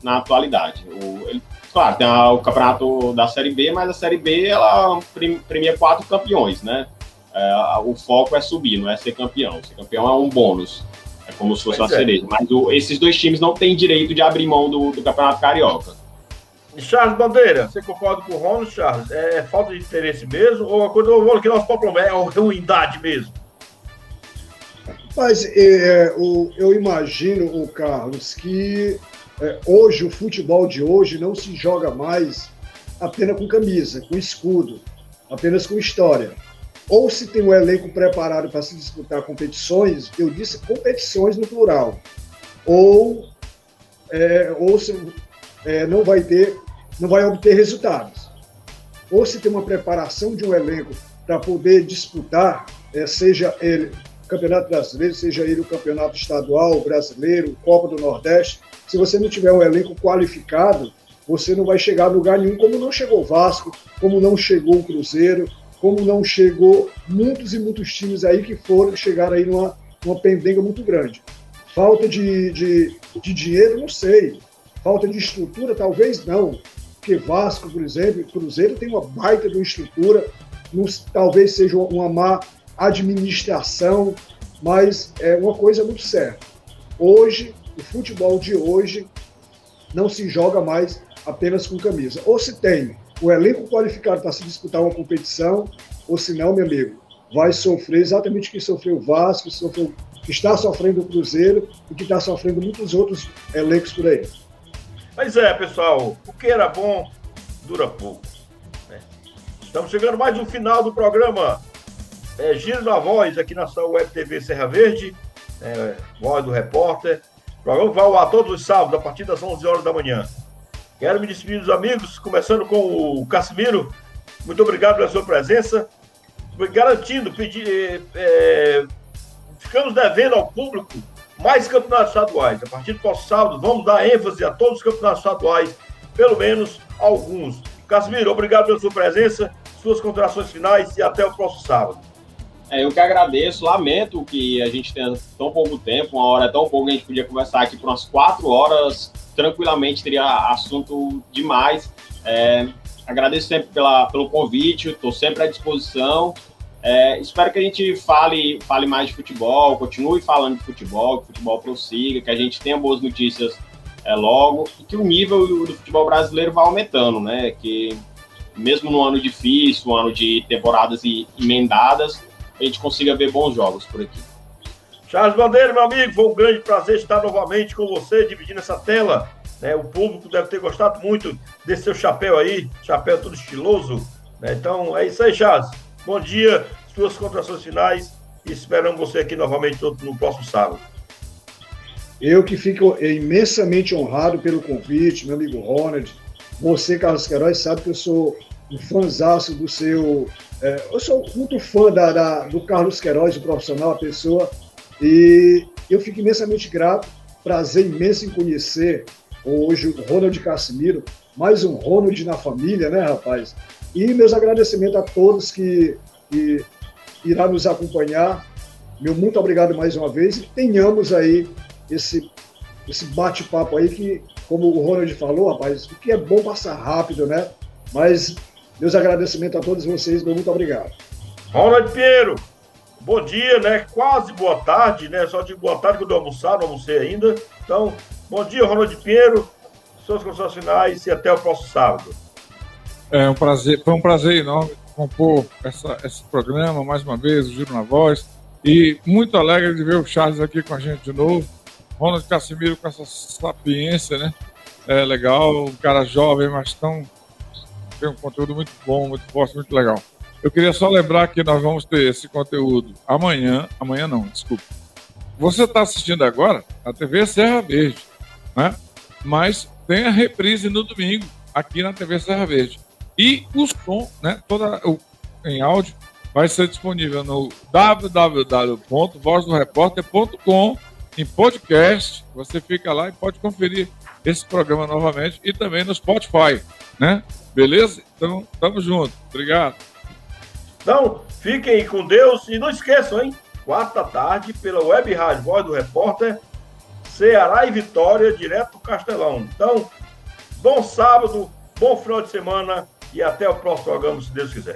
na atualidade. O, ele, claro, tem a, o campeonato da Série B, mas a Série B ela premia quatro campeões, né? É, o foco é subir, não é ser campeão. Ser campeão é um bônus. É como se fosse uma é. cereja. Mas o, esses dois times não têm direito de abrir mão do, do Campeonato Carioca. Charles Bandeira, você concorda com o Ronald, Charles? É, é falta de interesse mesmo? Ou a coisa que nós problema é ruindade mesmo? Mas é, o, eu imagino, o Carlos, que é, hoje o futebol de hoje não se joga mais apenas com camisa, com escudo, apenas com história. Ou se tem um elenco preparado para se disputar competições, eu disse competições no plural, ou, é, ou se, é, não vai ter, não vai obter resultados. Ou se tem uma preparação de um elenco para poder disputar, é, seja ele Campeonato Brasileiro, seja ele o Campeonato Estadual, Brasileiro, Copa do Nordeste, se você não tiver um elenco qualificado, você não vai chegar a lugar nenhum, como não chegou o Vasco, como não chegou o Cruzeiro, como não chegou muitos e muitos times aí que foram chegar aí numa, numa pendenga muito grande. Falta de, de, de dinheiro, não sei. Falta de estrutura, talvez não. Porque Vasco, por exemplo, Cruzeiro tem uma baita de uma estrutura, não, talvez seja uma má administração, mas é uma coisa muito certa. Hoje, o futebol de hoje não se joga mais apenas com camisa. Ou se tem o elenco qualificado para se disputar uma competição, ou se não, meu amigo, vai sofrer exatamente o que sofreu o Vasco, sofreu, que está sofrendo o Cruzeiro e que está sofrendo muitos outros elencos por aí. Mas é, pessoal, o que era bom dura pouco. Né? Estamos chegando mais no final do programa. É, Giro na Voz, aqui na sua Web TV Serra Verde, é, Voz do Repórter. O programa vai ao ar todos os sábados, a partir das 11 horas da manhã. Quero me despedir dos amigos, começando com o Casimiro. Muito obrigado pela sua presença. Garantindo, pedir, é, ficamos devendo ao público mais campeonatos estaduais. A partir do próximo sábado, vamos dar ênfase a todos os campeonatos estaduais, pelo menos alguns. Casimiro, obrigado pela sua presença, suas contrações finais e até o próximo sábado. É, eu que agradeço, lamento que a gente tenha tão pouco tempo, uma hora é tão pouco, a gente podia conversar aqui por umas quatro horas tranquilamente teria assunto demais. É, agradeço sempre pela, pelo convite, estou sempre à disposição. É, espero que a gente fale, fale mais de futebol, continue falando de futebol, que o futebol prossiga, que a gente tenha boas notícias é, logo e que o nível do, futebol brasileiro vá aumentando, né? Que mesmo no ano difícil, um ano de temporadas emendadas, a gente consiga ver bons jogos por aqui. Charles Bandeira, meu amigo, foi um grande prazer estar novamente com você, dividindo essa tela. Né? O público deve ter gostado muito desse seu chapéu aí, chapéu todo estiloso. Né? Então é isso aí, Charles. Bom dia, suas contrações finais e esperamos você aqui novamente no próximo sábado. Eu que fico imensamente honrado pelo convite, meu amigo Ronald. Você, Carlos Queiroz, sabe que eu sou um fãzaço do seu. É, eu sou muito fã da, da, do Carlos Queiroz, o profissional, a pessoa e eu fico imensamente grato, prazer imenso em conhecer hoje o Ronald Casimiro, mais um Ronald na família, né, rapaz? E meus agradecimentos a todos que, que irá nos acompanhar. Meu muito obrigado mais uma vez e tenhamos aí esse, esse bate-papo aí que, como o Ronald falou, rapaz, o que é bom passar rápido, né? Mas meus agradecimentos a todos vocês, meu muito obrigado. Ronald Pinheiro, bom dia, né? Quase boa tarde, né? Só digo boa tarde que eu dou almoçar, não almocei ainda. Então, bom dia, Ronald Pinheiro, suas condições finais e até o próximo sábado. É um prazer, foi um prazer enorme compor essa, esse programa mais uma vez, o Giro na Voz. E muito alegre de ver o Charles aqui com a gente de novo. Ronald Casimiro com essa sapiência, né? É legal, um cara jovem, mas tão. tem um conteúdo muito bom, muito forte, muito legal. Eu queria só lembrar que nós vamos ter esse conteúdo amanhã. Amanhã não, desculpa. Você está assistindo agora a TV Serra Verde, né? Mas tem a reprise no domingo aqui na TV Serra Verde. E o som, né? Toda o, em áudio vai ser disponível no www.vozdoreporter.com em podcast. Você fica lá e pode conferir esse programa novamente e também no Spotify, né? Beleza? Então, tamo junto. Obrigado. Então, fiquem com Deus e não esqueçam, hein? Quarta tarde, pela Web Rádio Voz do Repórter, Ceará e Vitória, direto do Castelão. Então, bom sábado, bom final de semana e até o próximo programa, se Deus quiser.